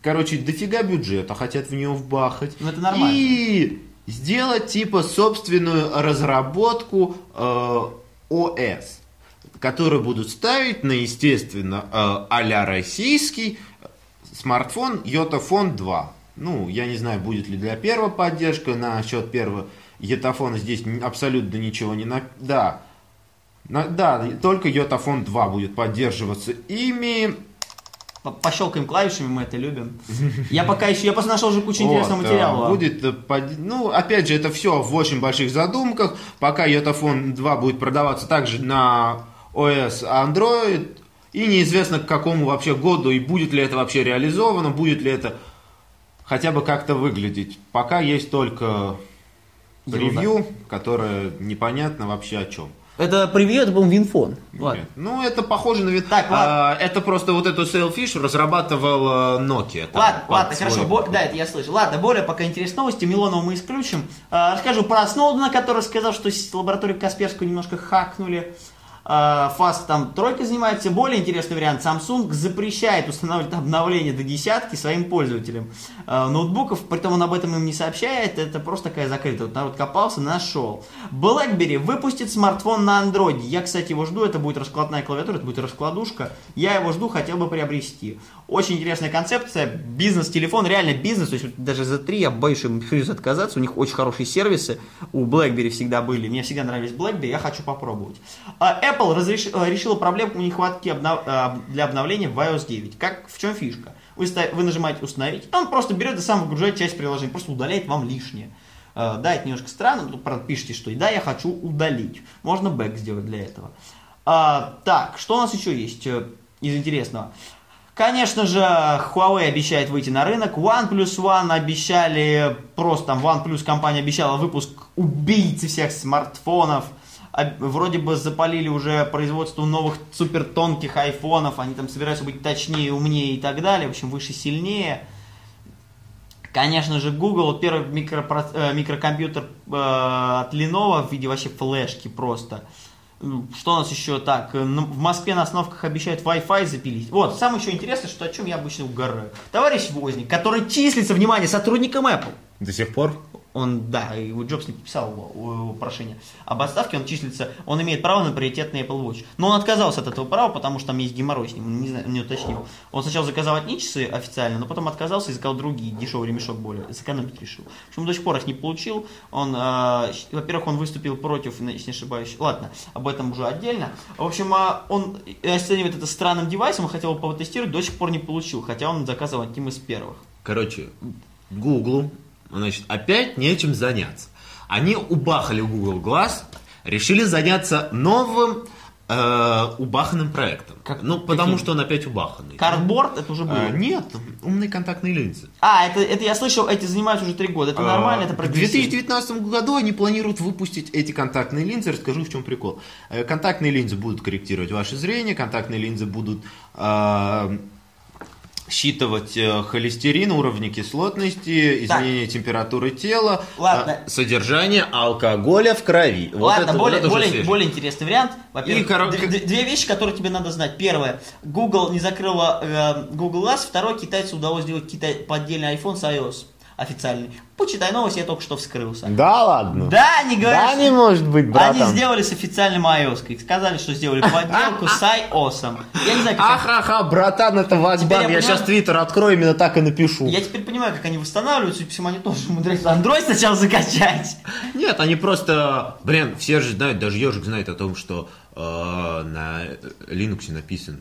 B: Короче, дофига бюджета хотят в него вбахать.
A: Ну, это нормально.
B: И сделать типа собственную разработку э, ОС, которую будут ставить на, естественно, э, а-ля российский смартфон Йотафон 2. Ну, я не знаю, будет ли для первого поддержка, насчет первого Йотафона здесь абсолютно ничего не... На... Да, На- да, только Йотафон 2 будет поддерживаться ими.
A: По- Пощелкаем клавишами, мы это любим. Я пока еще, я просто нашел уже кучу интересного
B: Вот,
A: материала.
B: Будет, э, ну, опять же, это все в очень больших задумках. Пока Йотафон 2 будет продаваться также на ОС Android. И неизвестно к какому вообще году и будет ли это вообще реализовано, будет ли это хотя бы как-то выглядеть. Пока есть только превью, которое непонятно вообще о чем.
A: Это превью, это, по-моему, Винфон. Ладно.
B: Ну, это похоже на.
A: Так,
D: А, это просто вот эту Sailfish разрабатывал э, Nokia. там,
A: Ладно,
D: под
A: ладно,
D: свой-
A: хорошо, бо- да, это я слышал. Ладно, более пока интересные новости, Милонова мы исключим. А, расскажу про Сноудена, который сказал, что лабораторию Касперскую немножко хакнули. А, ФАС там тройка занимается. Более интересный вариант. Samsung запрещает устанавливать обновления до десятки своим пользователям а, ноутбуков. Притом он об этом им не сообщает. Это просто такая закрытая. Вот народ копался, нашел. BlackBerry выпустит смартфон на Android. Я, кстати, его жду. Это будет раскладная клавиатура, это будет раскладушка. Я его жду, хотел бы приобрести. Очень интересная концепция. Бизнес-телефон, реально бизнес. То есть даже за 3 я боюсь, им отказаться. У них очень хорошие сервисы. У BlackBerry всегда были. Мне всегда нравились BlackBerry. Я хочу попробовать. А Apple разреш- э, решила проблему нехватки обнов- э, для обновления в iOS 9. Как, в чем фишка? Вы, ста- вы нажимаете «Установить», он просто берет и сам выгружает часть приложения, просто удаляет вам лишнее. Э, Да, это немножко странно, но тут, правда, пишите, что да, я хочу удалить. Можно бэк сделать для этого. А, так, что у нас еще есть из интересного? Конечно же, Huawei обещает выйти на рынок. OnePlus One обещали, просто там OnePlus компания обещала выпуск убийцы всех смартфонов. Вроде бы запалили уже производство новых супер тонких айфонов. Они там собираются быть точнее, умнее и так далее. В общем, выше, сильнее. Конечно же, Google, первый микропро- э, микрокомпьютер э, от Lenovo в виде вообще флешки просто. Ну, Что у нас еще так? э, ну, В Москве на остановках обещают Wi-Fi запилить. Вот, самое еще интересное, что о чем я обычно угораю. Товарищ Возник, который числится, внимание, сотрудником Apple.
D: До сих пор?
A: Он, да, вот Джобс не подписал его, его прошение об отставке, он числится, он имеет право на приоритетный Apple Watch. Но он отказался от этого права, потому что там есть геморрой с ним, не, знаю, не уточнил. Он сначала заказал одни часы официально, но потом отказался и заказал другие, дешевый ремешок более, сэкономить решил. В общем, до сих пор их не получил. Он, э, во-первых, он выступил против, если не ошибаюсь, ладно, об этом уже отдельно. В общем, а, он оценивает это странным девайсом, он хотел его потестировать, до сих пор не получил, хотя он заказывал одним из первых.
D: Короче, Google, значит, опять нечем заняться. Они убахали Google Glass, решили заняться новым
B: Э, убаханным проектом.
A: Как-
B: ну, потому
A: каким?
B: что он опять убаханный.
A: Кардборд это уже было.
B: Э, нет, умные контактные линзы.
A: А, это, это я слышал, эти занимаются уже три года. Это нормально, это
B: А, В
A: прогрессивно.
B: 2019 году они планируют выпустить эти контактные линзы. Расскажу, в чем прикол. Э, Контактные линзы будут корректировать ваше зрение, контактные линзы будут э, считывать э, холестерин, уровни кислотности,
A: Так.
B: изменение температуры тела,
A: Ладно.
B: э, содержание алкоголя в крови. Вот
A: Ладно,
B: это- вот
A: более,
B: это
A: более, более интересный вариант. Во-первых,
B: И коро-
A: д- д- две вещи, которые тебе надо знать. Первое, Google не закрыла э, Google Glass. Второе, китайцу удалось сделать Китай, поддельный iPhone с iOS официальный. Почитай новость, я только что вскрылся.
C: Да ладно?
A: Да, не говорят.
C: Да не может быть,
A: Они
C: братан.
A: сделали с официальным iOS. Сказали, что сделали подделку с iOS. Я не знаю, как
C: Ахаха, братан, это баг.
A: я понимаю-
C: сейчас твиттер открою, именно так и напишу.
A: Я теперь понимаю, как они восстанавливаются, и по всему они тоже умудряются Android сначала закачать.
B: Нет, они просто, блин, все же знают, даже ежик знает о том, что э, на Linux написан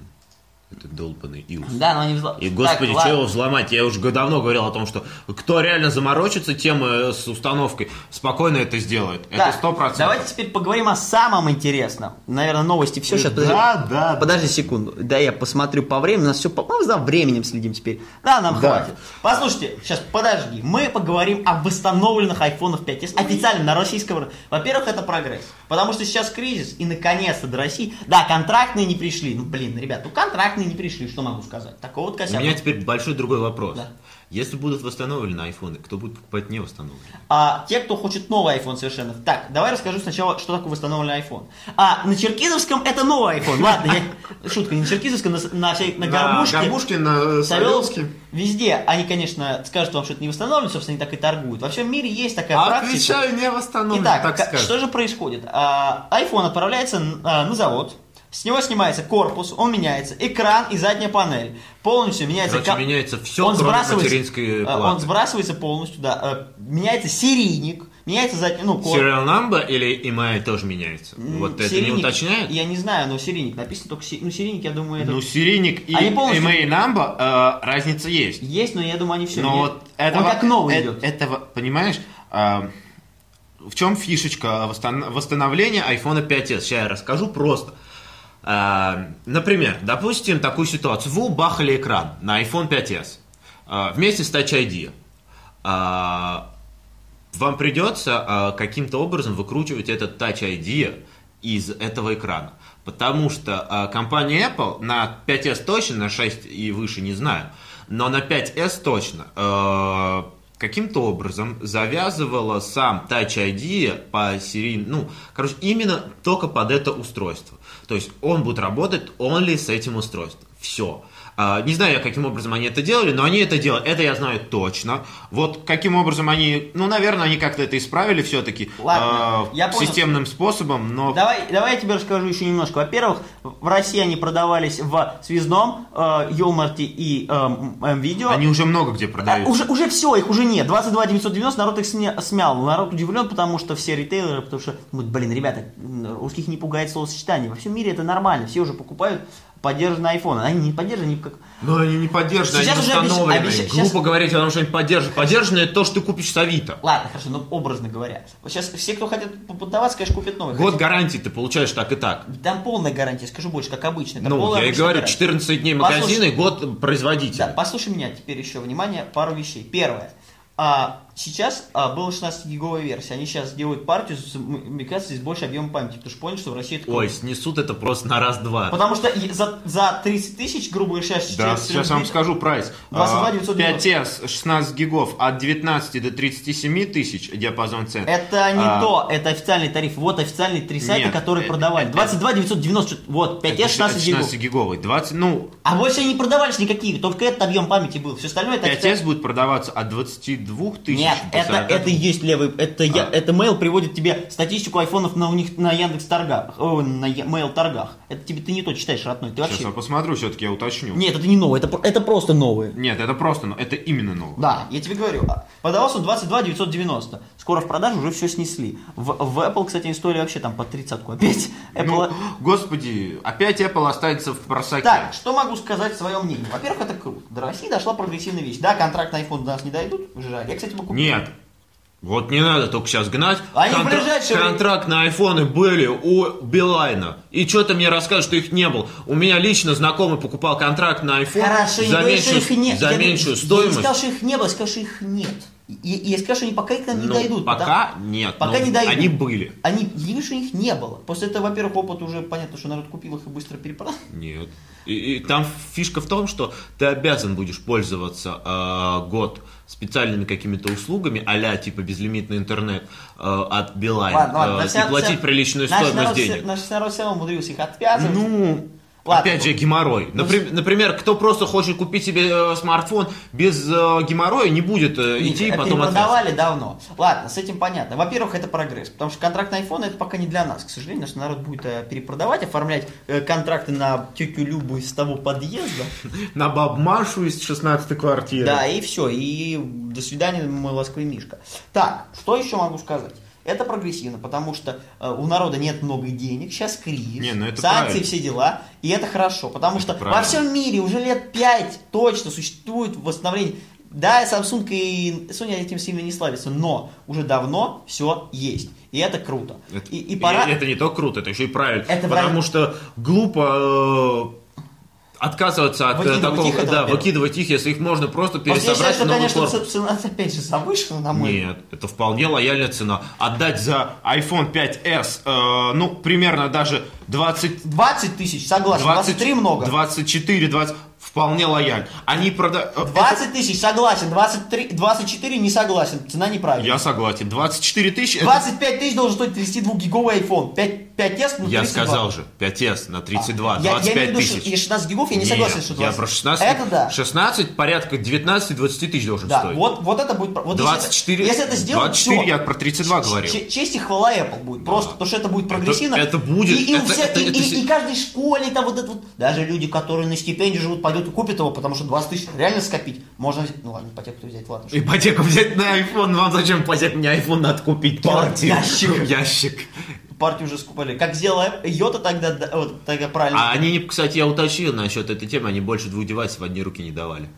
B: этот долбанный iOS.
A: Да, но они взло-
B: И,
A: Так,
B: господи,
A: ладно.
B: что его взломать? Я уже давно говорил о том, что кто реально заморочится темы с установкой, спокойно это сделает. Это
A: Так,
B: сто процентов.
A: Давайте теперь поговорим о самом интересном. Наверное, новости все. Сейчас, подожди.
C: Да, да.
A: Подожди секунду. Да, я посмотрю по времени. У нас все по... Мы за временем следим теперь. Да, нам
C: Да.
A: хватит. Послушайте, сейчас подожди. Мы поговорим о восстановленных iPhone 5s официально на российском рынке. Во-первых, это прогресс. Потому что сейчас кризис, и наконец-то до России. Да, контрактные не пришли. Ну, блин, ребят, ну контрактные не пришли, что могу сказать. Такого вот
B: У
A: косяка.
B: меня теперь большой другой вопрос.
A: Да.
B: Если будут восстановлены айфоны, кто будет покупать не восстановленные?
A: А те, кто хочет новый iPhone совершенно. Так, давай расскажу сначала, что такое восстановленный iPhone. А, на Черкизовском это новый iPhone. Ладно, я... шутка, не на Черкизовском, на, на, всей- на горбушке.
B: Горбушке, на
A: Савеловске. Везде они, конечно, скажут вам, что это не восстановлено, собственно, они так и торгуют. Во всем мире есть такая практика.
B: Отвечаю, не восстановлен,
A: Итак,
B: так
A: ка-
B: скажем.
A: что же происходит? А, iPhone отправляется а, на завод, с него снимается корпус, он меняется, экран и задняя панель. Полностью меняется...
B: Короче,
A: ка-
B: меняется всё,
A: он
B: кроме
A: сбрасывается-
B: материнской
A: э,
B: платы.
A: Он сбрасывается полностью, да. э, Меняется серийник, меняется задний... Ну, кор-
B: Serial number или email тоже меняется? Вот это не
A: серийник-
B: уточняет?
A: Я не знаю, но серийник написано только... Ну, серийник, я думаю, это...
C: Ну, серийник и
A: Они полностью-
C: email number, э, разница есть.
A: Есть, но я думаю, они все...
C: Но вот это
A: он как новый идет.
C: Этого, понимаешь, а,
B: В чем фишечка восстан- восстановления iPhone 5s? Сейчас я расскажу просто. Например, допустим, такую ситуацию. Вы убахали экран на iPhone 5s а, вместе с Touch ID. А, Вам придется а, каким-то образом выкручивать этот Touch ID из этого экрана. Потому что компания Apple на 5s точно, на 6 и выше не знаю, но на 5s точно каким-то образом завязывала сам Touch ID по серии, ну, короче, именно только под это устройство. То есть он будет работать only с этим устройством. Все. Не знаю каким образом они это делали, но они это делали. Это я знаю точно. Вот каким образом они, ну, наверное, они как-то это исправили все-таки
A: Ладно, я понял.
B: системным способом, но
A: Давай, давай я тебе расскажу еще немножко. Во-первых, в России они продавались в Связном, э, Юлмарте и э, видео
B: они уже много где
A: А,
B: продаются.
A: уже, уже все, их уже нет. 22 990, народ их сня- смял. Народ удивлен, потому что все ритейлеры, потому что, думают, блин, ребята, русских не пугает словосочетание. Во всем мире это нормально, все уже покупают поддержанные айфоны. Они не поддержаны ни в как...
B: Но они не поддержаны,
A: Сейчас
B: они
A: уже обещ-
B: установлены.
A: обещ-
B: Глупо
A: сейчас-
B: говорить о том, что они поддержаны. Поддержаны это то, что ты купишь с Авито.
A: Ладно, хорошо, но образно говоря. Вот сейчас все, кто хотят попадаваться, конечно, купят новые.
B: Год
A: Хотя-
B: гарантии ты получаешь так и так.
A: Там полная гарантия, скажу больше, как обычно. Это
B: Ну, я и говорю,
A: гарантия.
B: 14 дней
A: Послушай.
B: магазина и год производителя.
A: Да, послушай меня теперь еще, внимание, пару вещей. Первое. А, сейчас а, была 16-гиговая версия. Они сейчас делают партию, с, мне кажется, с большим объемом памяти, потому что поняли, что в России это
B: Ой, снесут это просто на раз-два.
A: Потому что за, за 30 тысяч, грубо говоря, сейчас...
C: Да,
A: сейчас
C: сейчас я вам скажу прайс.
A: 22
C: А,
A: 990.
C: 5S, 16 гигов, от 19 до 37 тысяч диапазон цен.
A: Это не
C: А,
A: то, это официальный тариф. Вот официальные три сайта,
C: Нет,
A: которые
C: это-
A: продавали.
C: это-
A: 22 990, вот, 5
C: это
A: 16 гигов.
C: 16 гиговый. 20, ну,
A: А больше они не продавались никакие, только этот объем памяти был. Все остальное это...
C: 5S будет продаваться от 22 тысяч
A: Нет, это,
C: 40.
A: это и есть левый, это, я,
C: А.
A: это mail приводит тебе статистику айфонов на у них на Яндекс торгах, о, на mail торгах. Это тебе ты не то читаешь, родной, ты
C: Сейчас
A: вообще.
C: я посмотрю, все-таки я уточню.
A: Нет, это не новое, это, это просто новые.
C: Нет, это просто, но это именно новое.
A: Да, я тебе говорю, а, продавался он 22 990. Скоро в продаже уже все снесли. В, в Apple, кстати, стоили вообще там по 30 опять. Apple...
C: Ну, господи, опять Apple останется в просаке.
A: Так, что могу сказать свое мнение? Во-первых, это круто. До России дошла прогрессивная вещь. Да, контракт на iPhone до нас не дойдут, жаль. Я, кстати, бы купил.
C: Нет,
B: Вот не надо только сейчас гнать.
A: Они ближайшее время-
B: Контракт на айфоны были у Билайна. И что ты мне расскажешь, что их не было? У меня лично знакомый покупал контракт на iPhone
A: Хорошо, не
B: за, меньшую,
A: их нет.
B: за
A: Я-
B: меньшую
A: Я не
B: стоимость.
A: сказал, что их не было, я сказал, что их нет. И я сказал, что они пока к нам не
B: Ну,
A: дойдут.
B: пока
A: потому-
B: нет,
A: Пока
B: но
A: не дойдут.
B: они были.
A: Они, я не говорю, что их не было. После этого, во-первых, опыт уже понятно, что народ купил их и быстро перепродал.
B: Нет. И, и там фишка в том, что ты обязан будешь пользоваться э, год специальными какими-то услугами, а типа безлимитный интернет э, от Билайн,
A: Ладно, ладно,
B: э, и платить
A: вся-
B: приличную
A: наш
B: стоимость
A: народ
B: денег.
A: Наш народ все равно умудрился их отвязывать.
B: Ну,
A: Ладно.
B: опять же, геморрой. Например, например, кто просто хочет купить себе э, смартфон без э, геморроя, не будет э, идти и потом
A: продавали давно. Ладно, с этим понятно. Во-первых, это прогресс, потому что контракт на iPhone это пока не для нас. К сожалению, наш народ будет перепродавать, оформлять контракты на тетю Любу из того подъезда.
B: На баб Машу из 16 квартиры.
A: Да, и все. И до свидания, мой ласковый Мишка. Так, что еще могу сказать? Это прогрессивно, потому что э, у народа нет много денег, сейчас кризис,
B: Не, ну это
A: санкции,
B: правильно.
A: все дела, и это хорошо, потому что
B: правильно.
A: во всем мире уже лет 5 точно существует восстановление. Да, Samsung и Sony этим сильно не славятся, но уже давно все есть, и это круто.
B: Это,
A: и, и пора...
B: и это не только круто, это еще и правильно.
A: Это
B: потому
A: правильно.
B: что глупо э, отказываться от э,
A: Выкидывать
B: такого,
A: их, это
B: да, выкидывать их, если их можно просто
A: Просто я считаю,
B: пересобрать в новый
A: конечно,
B: корпус.
A: цена опять же завышена, на мой
B: Нет, это вполне лояльная цена. Отдать за iPhone 5s, э, ну, примерно даже 20...
A: 20 тысяч, согласен, 23 много.
B: 24, 20, вполне лояльно. Они продают...
A: 20 тысяч, согласен, 23, 24 не согласен, цена неправильная.
B: Я согласен. 24 тысячи... это-
A: 25 тысяч должен стоить 32-гиговый iPhone. 5, 5s, ну,
B: Я
A: 32.
B: сказал же, 5s на 32,
A: А, я, я
B: 25
A: имею в виду,
B: тысяч.
A: и 16 гигов, я не
B: Нет,
A: согласен, что
B: я
A: 20.
B: про 16.
A: Это да.
B: 16 порядка 19-20 тысяч должен
A: Да,
B: стоить.
A: вот, вот это будет... Вот
B: 24,
A: Если, это сделать,
B: 24
A: всё.
B: я про 32
A: Ч-
B: говорил.
A: Честь и хвала Apple будет. Просто потому что это будет прогрессивно.
B: это будет,
A: И, и
B: это-
A: всех-
B: это-
A: и-
B: это
A: и-
B: се-
A: и каждой школе там вот это вот. Даже люди, которые на стипендию живут, пойдут и купят его, потому что 20 тысяч реально скопить. Можно взять. Ну ладно, ипотеку взять, ладно. что-
B: Ипотеку взять на iPhone, вам зачем ипотеку? Мне iPhone надо купить партию.
A: Ящик.
B: Ящик.
A: Партию уже скупали. Как сделала Йота тогда, да, вот, тогда правильно.
B: А они, кстати, я уточнил насчет этой темы, они больше двух девайсов в одни руки не давали.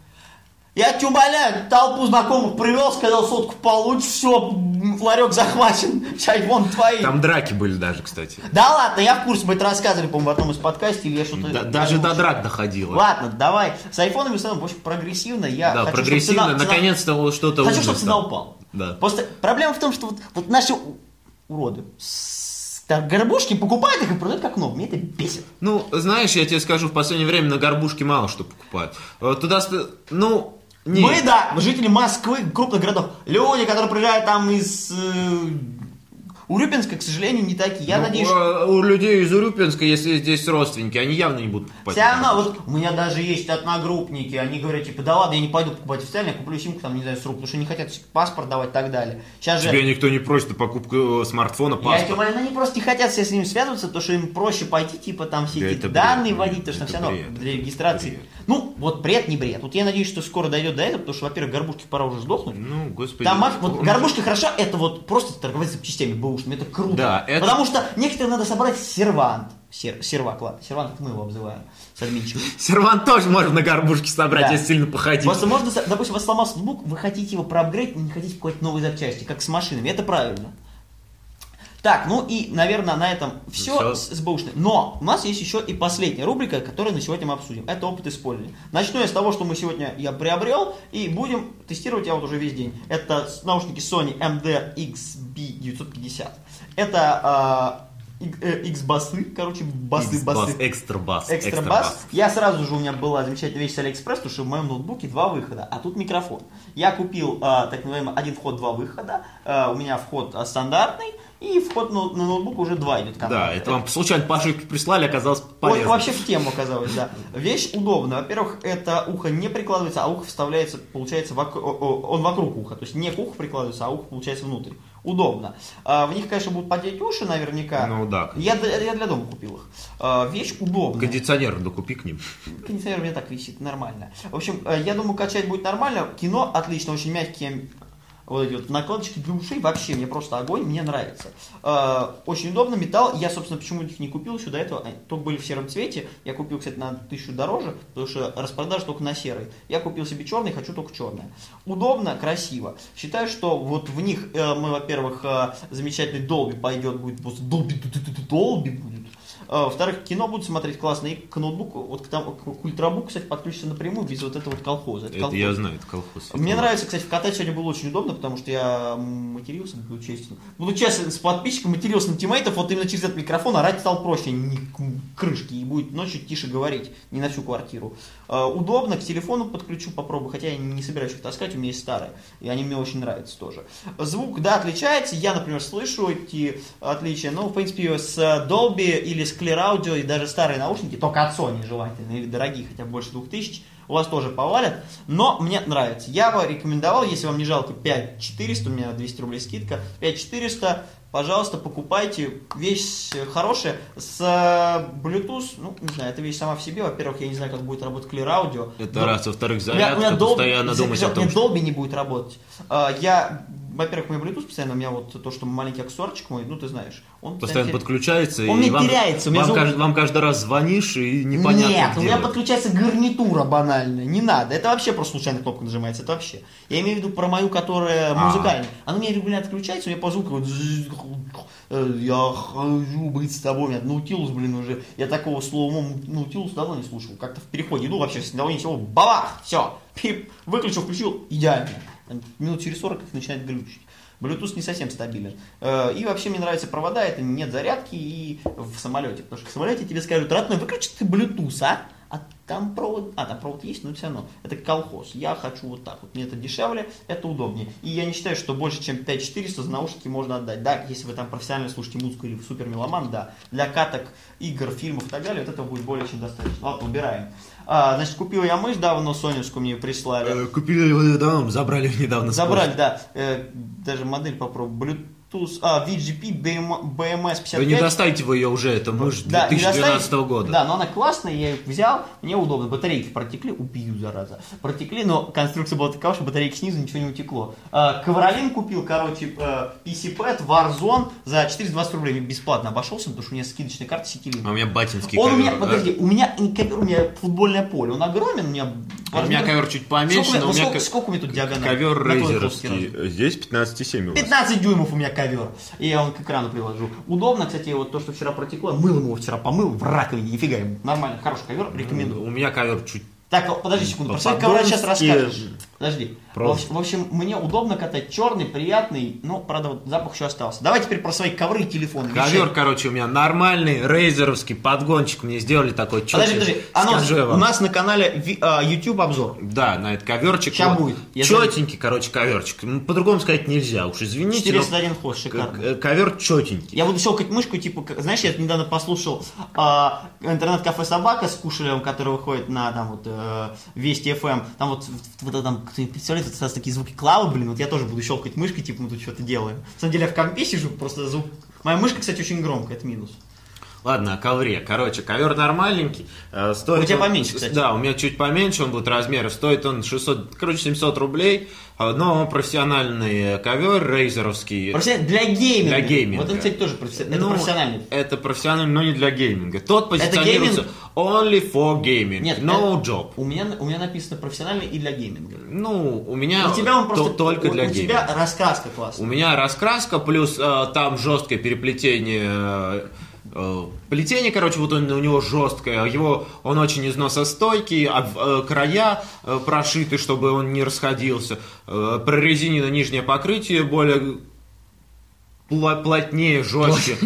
A: Я тебя умоляю, толпу знакомых привел, сказал, сотку получишь, все, ларек захвачен, айфон твои.
B: Там драки были даже, кстати.
A: Да ладно, я в курсе, мы это рассказывали, по-моему, в одном из подкастов, или я что-то...
B: Да- даже до драк доходило.
A: Ладно, давай. С айфонами в основном больше прогрессивно. Я
B: Да,
A: хочу,
B: прогрессивно,
A: цена-
B: наконец-то вот что-то
A: Хочу, чтобы цена упала.
B: Да.
A: Просто проблема в том, что вот, вот наши уроды так, горбушки покупают их и продают как новые. Меня это бесит.
B: Ну, знаешь, я тебе скажу, в последнее время на горбушке мало что покупают. Э, Туда, ну, не.
A: Мы, да, жители Москвы, крупных городов. Люди, которые приезжают там из э, Урюпинска, к сожалению, не такие. Я
B: Ну,
A: надеюсь,
B: э, у людей из Урюпинска, если здесь родственники, они явно не будут покупать.
A: Все равно, вот у меня даже есть одногруппники, они говорят, типа, да ладно, я не пойду покупать официально, я куплю симку, там, не знаю, с рук, потому что не хотят паспорт давать и так далее. Сейчас же...
B: Тебе никто не просит покупку э, смартфона,
A: Я
B: паспорт.
A: тебе говорю, они просто не хотят все с ним связываться, потому что им проще пойти, типа, там все
B: Да
A: эти данные
B: бред,
A: вводить, потому что все равно
B: бред,
A: для регистрации.
B: бред.
A: Ну, вот бред, не бред. Вот я надеюсь, что скоро дойдет до этого, потому что, во-первых, горбушки пора уже сдохнуть.
B: Ну, господи.
A: Там вот горбушки хорошо, это вот просто торговать запчастями бэушными, это круто.
B: Да, это-
A: Потому что некоторым надо собрать сервант. Сер, сервак, ладно, сервант это мы его обзываем с админчиком.
B: Сервант тоже можно на горбушке собрать,
A: Да.
B: если сильно походить.
A: Просто можно, допустим, у вас сломался ноутбук, вы хотите его проапгрейдить, но не хотите покупать новые запчасти, как с машинами, это правильно. Так, ну и, наверное, на этом все
B: Всё.
A: с, с бэушной. Но у нас есть еще и последняя рубрика, которую на сегодня мы обсудим. Это опыт использования. Начну я с того, что мы сегодня я приобрел, и будем тестировать я вот уже весь день. Это наушники Sony MD-XB950. Это а, X-басы, короче, басы, басы.
B: Extra Bass.
A: Extra Bass. Я сразу же у меня была замечательная вещь с Алиэкспресс, потому что в моем ноутбуке два выхода, а тут микрофон. Я купил а, так называемый один вход, два выхода. А, у меня вход а, стандартный, и вход на, на ноутбук уже два идет.
B: Да,
A: контактный.
B: это вам случайно ошибке прислали, оказалось
A: Вот
B: полезно.
A: вообще в тему оказалось, да. Вещь удобная. Во-первых, это ухо не прикладывается, а ухо вставляется, получается, вок- он вокруг уха. То есть не к уху прикладывается, а ухо получается внутрь. Удобно. А, в них, конечно, будут потеть уши наверняка.
B: Ну да.
A: Я, я для дома купил их. А, вещь удобная.
B: Кондиционер докупи к ним.
A: Кондиционер у меня так висит, нормально. В общем, э, я думаю, качать будет нормально. Кино отлично, очень мягкие Вот эти вот накладочки для ушей вообще мне просто огонь, мне нравится. Э, Очень удобно, металл. Я, собственно, почему их не купил еще до этого, только были в сером цвете. Я купил, кстати, на тысячу дороже, потому что распродажа только на серый. Я купил себе черный, хочу только черное. Удобно, красиво. Считаю, что вот в них э, мы, во-первых, э, замечательный Долби пойдет, будет просто Долби, Долби будет. А, Во-вторых, кино будут смотреть классно, и к ноутбуку, вот к, там, к ультрабуку, кстати, подключится напрямую без вот этого вот колхоза.
B: Это
A: колхоз.
B: я знаю, это колхоз.
A: Мне нравится, кстати, катать сегодня было очень удобно, потому что я матерился, буду честен. Буду честен с подписчиком, матерился на тиммейтов, вот именно через этот микрофон орать стал проще, не к крышке, и будет ночью тише говорить, не на всю квартиру. А, Удобно, к телефону подключу, попробую, хотя я не собираюсь их таскать, у меня есть старые, и они мне очень нравятся тоже. Звук, да, отличается, я, например, слышу эти отличия, но, в принципе, с Dolby или с Clear Audio, и даже старые наушники, только от Sony желательно, или дорогие, хотя бы больше 2000, у вас тоже повалят, но мне нравится. Я бы рекомендовал, если вам не жалко 5400, у меня 200 рублей скидка, 5400, пожалуйста, покупайте, вещь хорошая, с э, Bluetooth, ну, не знаю, это вещь сама в себе, во-первых, я не знаю, как будет работать Clear Audio.
B: Это
A: Но-
B: раз, во-вторых,
A: у меня, у меня
B: зарядка,
A: Dolby-
B: постоянно
A: за-
B: думать о том,
A: у меня
B: что...
A: Dolby не будет работать. А, Я, во-первых, мой Bluetooth постоянно, у меня вот то, что маленький аксессуарчик мой, ну, ты знаешь, он
B: Постоянно
A: теряется.
B: подключается,
A: Он
B: и
A: не
B: вам,
A: теряется,
B: вам,
A: звук-
B: кажд- вам каждый раз звонишь, и непонятно
A: Нет, у меня
B: делать.
A: подключается гарнитура банальная, не надо. Это вообще просто случайная кнопка нажимается, это вообще. Я имею в виду про мою, которая
B: А.
A: музыкальная. Она у меня регулярно отключается, у меня по звуку вот э, я хочу быть с тобой, меня Наутилус, блин, уже, я такого слова Наутилус давно не слушал, как-то в переходе иду вообще, с того ни сего, бабах, все, выключил, включил, идеально. Минут через 40 их начинает глючить. Bluetooth не совсем стабилен. Э, И вообще мне нравятся провода, это нет зарядки и в самолете. Потому что в самолете тебе скажут, родной, выключи ты Bluetooth, а? А там провод, а там провод есть, но все равно. Это колхоз. Я хочу вот так вот. Мне это дешевле, это удобнее. И я не считаю, что больше, чем 5400 за наушники можно отдать. Да, если вы там профессионально слушаете музыку или супер меломан, да. Для каток, игр, фильмов и так далее, вот этого будет более чем достаточно. Ладно, убираем. А, значит, купил я мышь давно, соневскую мне прислали.
B: Э, Купили его недавно, забрали недавно. с
A: Забрать, да. Э, даже модель попробую. Bluetooth, а, VGP BM, BMS 55.
B: Да не достайте вы ее уже, это мышь
A: Да, не
B: 2012
A: достанете.
B: года.
A: Да, но она классная, я ее взял, мне удобно. Батарейки протекли, убью, зараза. Протекли, но конструкция была такова, что батарейки снизу ничего не утекло. А, Ковролин купил, короче, э, PC-пэд Warzone за 420 рублей. Мне бесплатно обошелся, потому что у меня скидочная карта Ситилин.
B: А у меня батинский
A: Он у
B: ковер.
A: меня,
B: да?
A: подожди, у меня не ковер, у меня футбольное поле. Он огромен, у меня...
B: А у меня ковер чуть поменьше,
A: Сколько,
B: но у меня
A: сколько,
B: ко-
A: сколько у меня тут диагональ?
B: ковер рейзеровский. Здесь 15,7 у вас.
A: 15 дюймов у меня ковер. И я он к экрану приложу. Удобно, кстати, вот то, что вчера протекло, мыл его вчера, помыл в раковине, нифига ему. Нормально, хороший ковер, рекомендую.
B: У меня ковер чуть
A: Так, подожди секунду, про ковра сейчас расскажешь. Подожди.
B: Просто.
A: в общем, мне удобно катать черный, приятный, но, правда, вот запах еще остался. Давай теперь про свои ковры и телефоны.
B: Ковер,
A: Вещай.
B: короче, у меня нормальный, рейзеровский подгончик. Мне сделали такой
A: Подожди,
B: чётенький.
A: подожди. Анонс. У нас на канале а, YouTube обзор.
B: Да, на этот коверчик.
A: Ща будет. Я
B: Четенький, короче, коверчик. Ну, По-другому сказать нельзя. Уж извините. но
A: 401 хост, шикарно.
B: к- э, Ковер четенький.
A: Я буду щелкать мышку, типа, знаешь, я недавно послушал а, интернет-кафе «Собака» с Кушелевым, который выходит на там вот э, Вести ФМ. Там вот, вот, вот там, кто представляет, вот сразу такие звуки клавы, блин, вот я тоже буду щелкать мышкой, типа, мы тут что-то делаем. На самом деле я в компе сижу, просто звук... Моя мышка, кстати, очень громкая, это минус.
B: Ладно, о ковре. Короче, ковер нормальненький. э, Стоит
A: У тебя
B: он-
A: поменьше, кстати.
B: Да, у меня чуть поменьше, он будет размера. Стоит он 600, короче, 700 рублей. э, Но профессиональный ковер, рейзеровский.
A: Профессионально- Для гейминга.
B: Для гейминга.
A: Вот это, кстати, тоже професси- это
B: Ну,
A: профессиональный.
B: Это профессиональный, но не для гейминга. Тот
A: Это
B: позиционируется
A: гейминг?
B: only for gaming.
A: Нет,
B: no
A: это-
B: job.
A: У меня, у меня написано профессиональный и для гейминга.
B: Ну, у меня
A: у тебя он
B: то-
A: просто...
B: только
A: у,
B: для
A: у
B: гейминга.
A: тебя раскраска
B: У
A: классная.
B: меня раскраска, плюс э, там жесткое переплетение э, плетение, короче, вот он, у него жесткое, его, он очень износостойкий, а э, края э, прошиты, чтобы он не расходился, э, прорезинено нижнее покрытие более плотнее, жестче.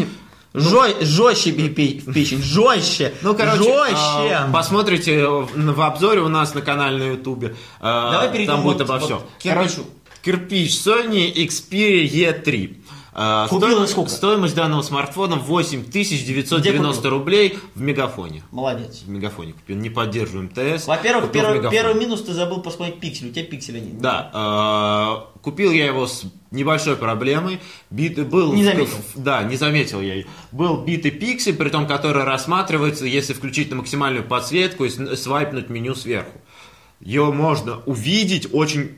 A: Жестче в печень, жестче,
B: Ну, короче,
A: жестче.
B: э, посмотрите в, обзоре у нас на канале на ютубе. э,
A: Давай перейдем
B: Там будет обо всем.
A: к кирпичу.
B: кирпич Sony Xperia E3. Э,
A: Купил
B: стоим-
A: за сколько?
B: Стоимость данного смартфона 8990
A: Где
B: рублей в Мегафоне.
A: Молодец.
B: В Мегафоне купил. Не поддерживаем ТС.
A: Во-первых, первый, первый минус ты забыл посмотреть пиксель. У тебя пикселя нет.
B: Да, э, купил я его с небольшой проблемой. Бит, был
A: Не заметил.
B: да, не заметил я ее. Был битый пиксель, при том, который рассматривается, если включить на максимальную подсветку и свайпнуть меню сверху. Ее можно увидеть очень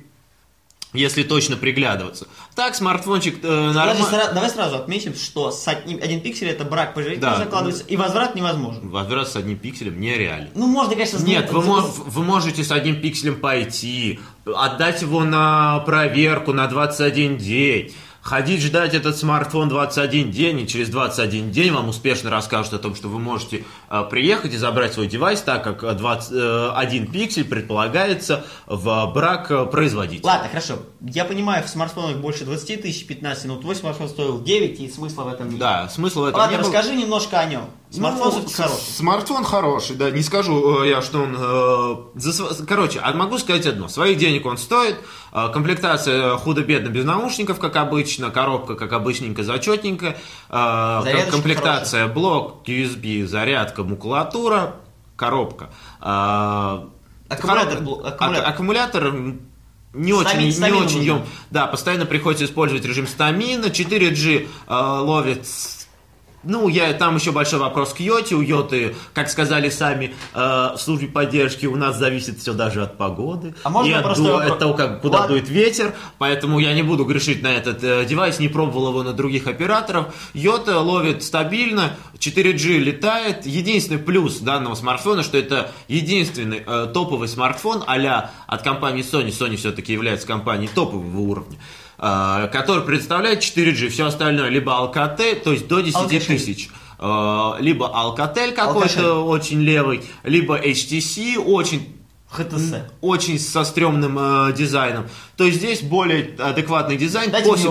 B: если точно приглядываться. Так, смартфончик э, нормально.
A: сра- давай сразу отметим, что с одним, один пиксель это брак производителя
B: Да.
A: закладывается, и возврат невозможен.
B: Возврат с одним пикселем нереален.
A: Ну, можно, конечно,
B: Нет, вы,
A: за-
B: мо- вы можете с одним пикселем пойти, отдать его на проверку на 21 день, ходить ждать этот смартфон 21 день, и через 21 день вам успешно расскажут о том, что вы можете э, приехать и забрать свой девайс, так как э, 21 пиксель предполагается в брак э, производителя.
A: Ладно, хорошо. Я понимаю, в смартфонах больше 20 тысяч, 15 минут. Твой смартфон стоил 9, и смысла в этом нет.
B: Да, смысл в этом
A: Ладно,
B: не
A: расскажи немножко о нем. Смартфон
C: Ну,
A: хороший.
C: Смартфон хороший, да, не скажу э, я, что он... э,
B: За Короче, а могу сказать одно. Своих денег он стоит. э, Комплектация худо-бедно без наушников, как обычно. Коробка, как обычненько, зачетненько. э, Комплектация блок, USB, зарядка, макулатура, коробка. Э,
A: Аккумулятор аккумулятор.
B: ак- аккумулятор не
A: Стамин-
B: очень, не
A: стамин
B: очень
A: нужен.
B: ем. Да, постоянно приходится использовать режим стамина. 4G э, ловит ну, я, там еще большой вопрос к Йоте. У Йоты, как сказали сами э, в службе поддержки, у нас зависит все даже от погоды.
A: А можно
B: и от, ду- от того, как, куда
A: Ладно.
B: дует ветер. Поэтому я не буду грешить на этот э, девайс, не пробовал его на других операторов. Йота ловит стабильно, 4G летает. Единственный плюс данного смартфона, что это единственный э, топовый смартфон а от компании Sony. Sony все-таки является компанией топового уровня. Э, который представляет 4G, все остальное либо Alcatel, то есть до 10
A: Alcatel.
B: тысяч, э, либо Alcatel какой-то
A: Alcatel.
B: очень левый, либо HTC очень
A: ХТС.
B: очень со стрёмным э, дизайном. То есть здесь более адекватный дизайн.
A: Дайте
B: Косит,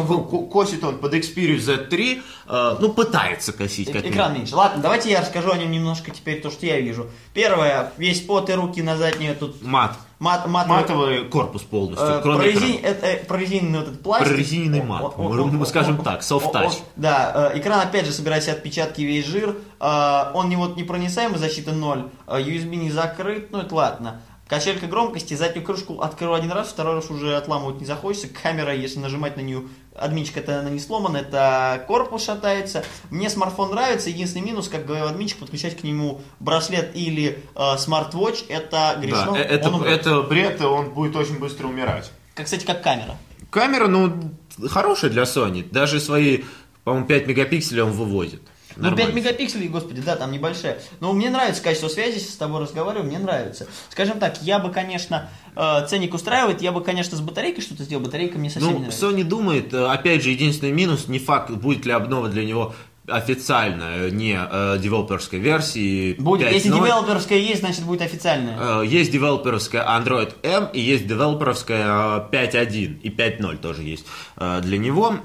B: косит он под Xperia Z3, э, ну пытается косить. Как
A: Экран
B: минимум.
A: меньше. Ладно, давайте я расскажу о нем немножко теперь, то, что я вижу. Первое, весь пот и руки на заднюю тут
B: Мат.
A: Мат, матовый,
B: Матовый корпус полностью,
A: э,
B: кроме
A: прорезин- это, э, прорезиненный вот этот пластик.
B: Прорезиненный мат.
A: О, о,
B: Мы-
A: о,
B: мы скажем
A: о,
B: так, soft touch.
A: о. Да, э, экран опять же собирает себе отпечатки весь жир. Э, Он не вот непроницаемый, защита 0. э, USB не закрыт, ну это ладно. Качелька громкости, заднюю крышку открыл один раз, второй раз уже отламывать не захочется. Камера, если нажимать на нее, админчик это она не сломана, это корпус шатается. Мне смартфон нравится, единственный минус, как говорил админчик, подключать к нему браслет или э, смарт-вотч, это грешно.
B: Да, э, это,
A: Он умрет.
B: это
C: Бред, он будет очень быстро умирать.
A: Как, кстати, как камера.
B: камера, ну, хорошая для Sony. Даже свои, по-моему, 5 мегапикселей он выводит.
A: Ну, 5
B: Нормально.
A: мегапикселей, господи, да, там небольшая. Но мне нравится качество связи, с тобой разговариваю, мне нравится. Скажем так, я бы, конечно, э, ценник устраивает, я бы, конечно, с батарейкой что-то сделал, батарейка мне совсем не
B: Ну,
A: нравится.
B: Sony думает, э, опять же, единственный минус, не факт, будет ли обнова для него официально, не э, девелоперской версии.
A: Будет, если
B: 5.0.
A: девелоперская есть, значит будет официальная.
B: Э, Есть девелоперская Android M и есть девелоперская э, 5.1 и 5.0 тоже есть э, для него.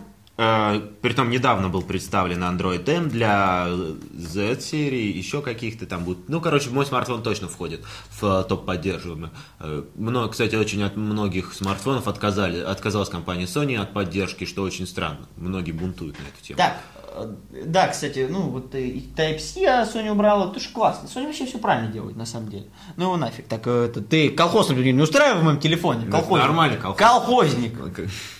B: Э, Притом недавно был представлен Android M для Z-серии, еще каких-то там будет. Ну, короче, мой смартфон точно входит в топ поддерживаемых. Э, мно- Кстати, очень от многих смартфонов отказали, отказалась компания Sony от поддержки, что очень странно. Многие бунтуют на эту тему.
A: Так, да, кстати, ну вот и Type-C я Sony убрала, это же классно. Sony вообще все правильно делает, на самом деле. Ну его нафиг. Так, э, это, ты колхоз, например, не устраивай в моем телефоне. Колхозник.
B: нормальный колхоз.
A: Колхозник.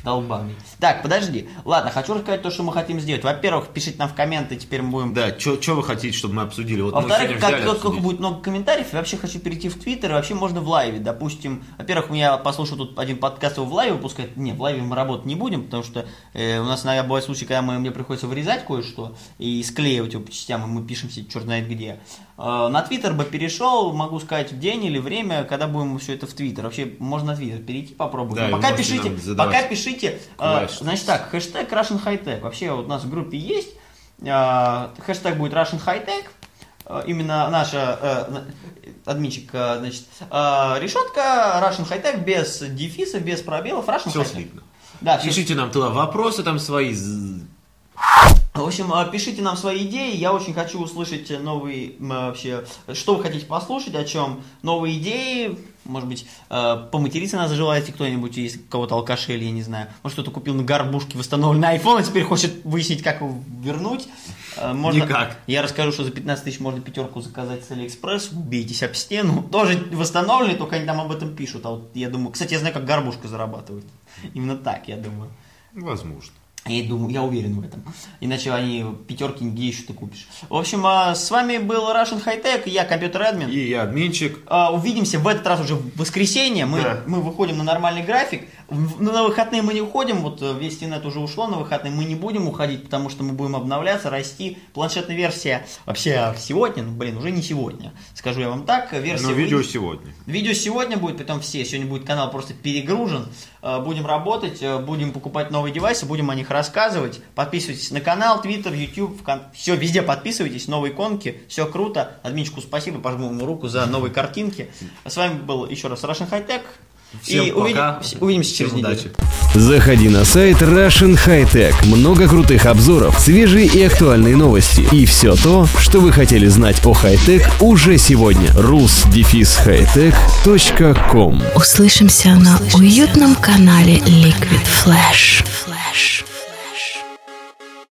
A: Долбанный. Так, подожди. Ладно, хочу рассказать то, что мы хотим сделать. Во-первых, пишите нам в комменты, теперь мы будем
B: Да, что вы хотите, чтобы мы обсудили? Вот
A: Во-вторых, как только
B: обсудить.
A: будет много комментариев, я вообще хочу перейти в Твиттер, вообще можно в лайве, допустим, во-первых, я послушал тут один подкаст, его в лайве выпускать, не, в лайве мы работать не будем, потому что э, у нас иногда бывают случаи, когда мы, мне приходится вырезать кое-что и склеивать его по частям, и мы пишемся черт знает где. Э, на Твиттер бы перешел, могу сказать, в день или время, когда будем все это в Твиттер. Вообще, можно на Твиттер перейти, попробовать.
B: Да,
A: Но пока пишите, пока пишите,
B: клавиши.
A: значит так, хэштег Russian High Tech. Вообще вот у нас в группе есть, э, хэштег будет Russian High Tech, Э, именно наша э, админчик, значит, э, решетка Russian High Tech без дефисов, без пробелов, Russian
B: Все
A: High Tech.
B: слитно.
A: Да,
B: Пишите нам туда вопросы там свои.
A: В общем, э, пишите нам свои идеи. Я очень хочу услышать новые вообще, что вы хотите послушать, о чем новые идеи. Может быть, э, поматериться нас желаете кто-нибудь из кого-то алкашей или я не знаю. Может, кто-то купил на горбушке восстановленный iPhone, а теперь хочет выяснить, как его вернуть. Э, Можно...
B: Никак.
A: Я расскажу, что за 15 тысяч можно пятерку заказать с Алиэкспресс, убейтесь об стену. Тоже восстановленный, только они там об этом пишут. А вот я думаю, кстати, я знаю, как горбушка зарабатывает. Именно так, я думаю.
B: Возможно.
A: Я думаю, я уверен в этом. Иначе они пятерки где еще ты купишь. В общем, а, с вами был Russian High Tech, я компьютер админ.
B: И я админчик.
A: А, Увидимся в этот раз уже в воскресенье. Мы,
C: Да.
A: мы выходим на нормальный график. На выходные мы не уходим. Вот э, весь интернет уже ушло на выходные. Мы не будем уходить, потому что мы будем обновляться, расти. Планшетная версия вообще сегодня, ну блин, уже не сегодня. Скажу я вам так. Версия
B: Но видео
A: выйдет-
B: сегодня.
A: Видео сегодня будет, потом все. Сегодня будет канал просто перегружен. Э, Будем работать, э, будем покупать новые девайсы, будем о них рассказывать. Подписывайтесь на канал, Твиттер, Ютуб, все, везде подписывайтесь, новые иконки, все круто. Админчику спасибо, пожму ему руку за новые картинки. С вами был еще раз Russian High Tech.
B: Всем
A: И
B: пока.
A: увидим- увидимся через
B: Всем
A: неделю.
B: удачи.
E: Заходи на сайт Russian High Tech. Много крутых обзоров, свежие и актуальные новости. И все то, что вы хотели знать о хай-тек уже сегодня. rus-hightech.com
F: Услышимся на уютном канале Liquid Flash.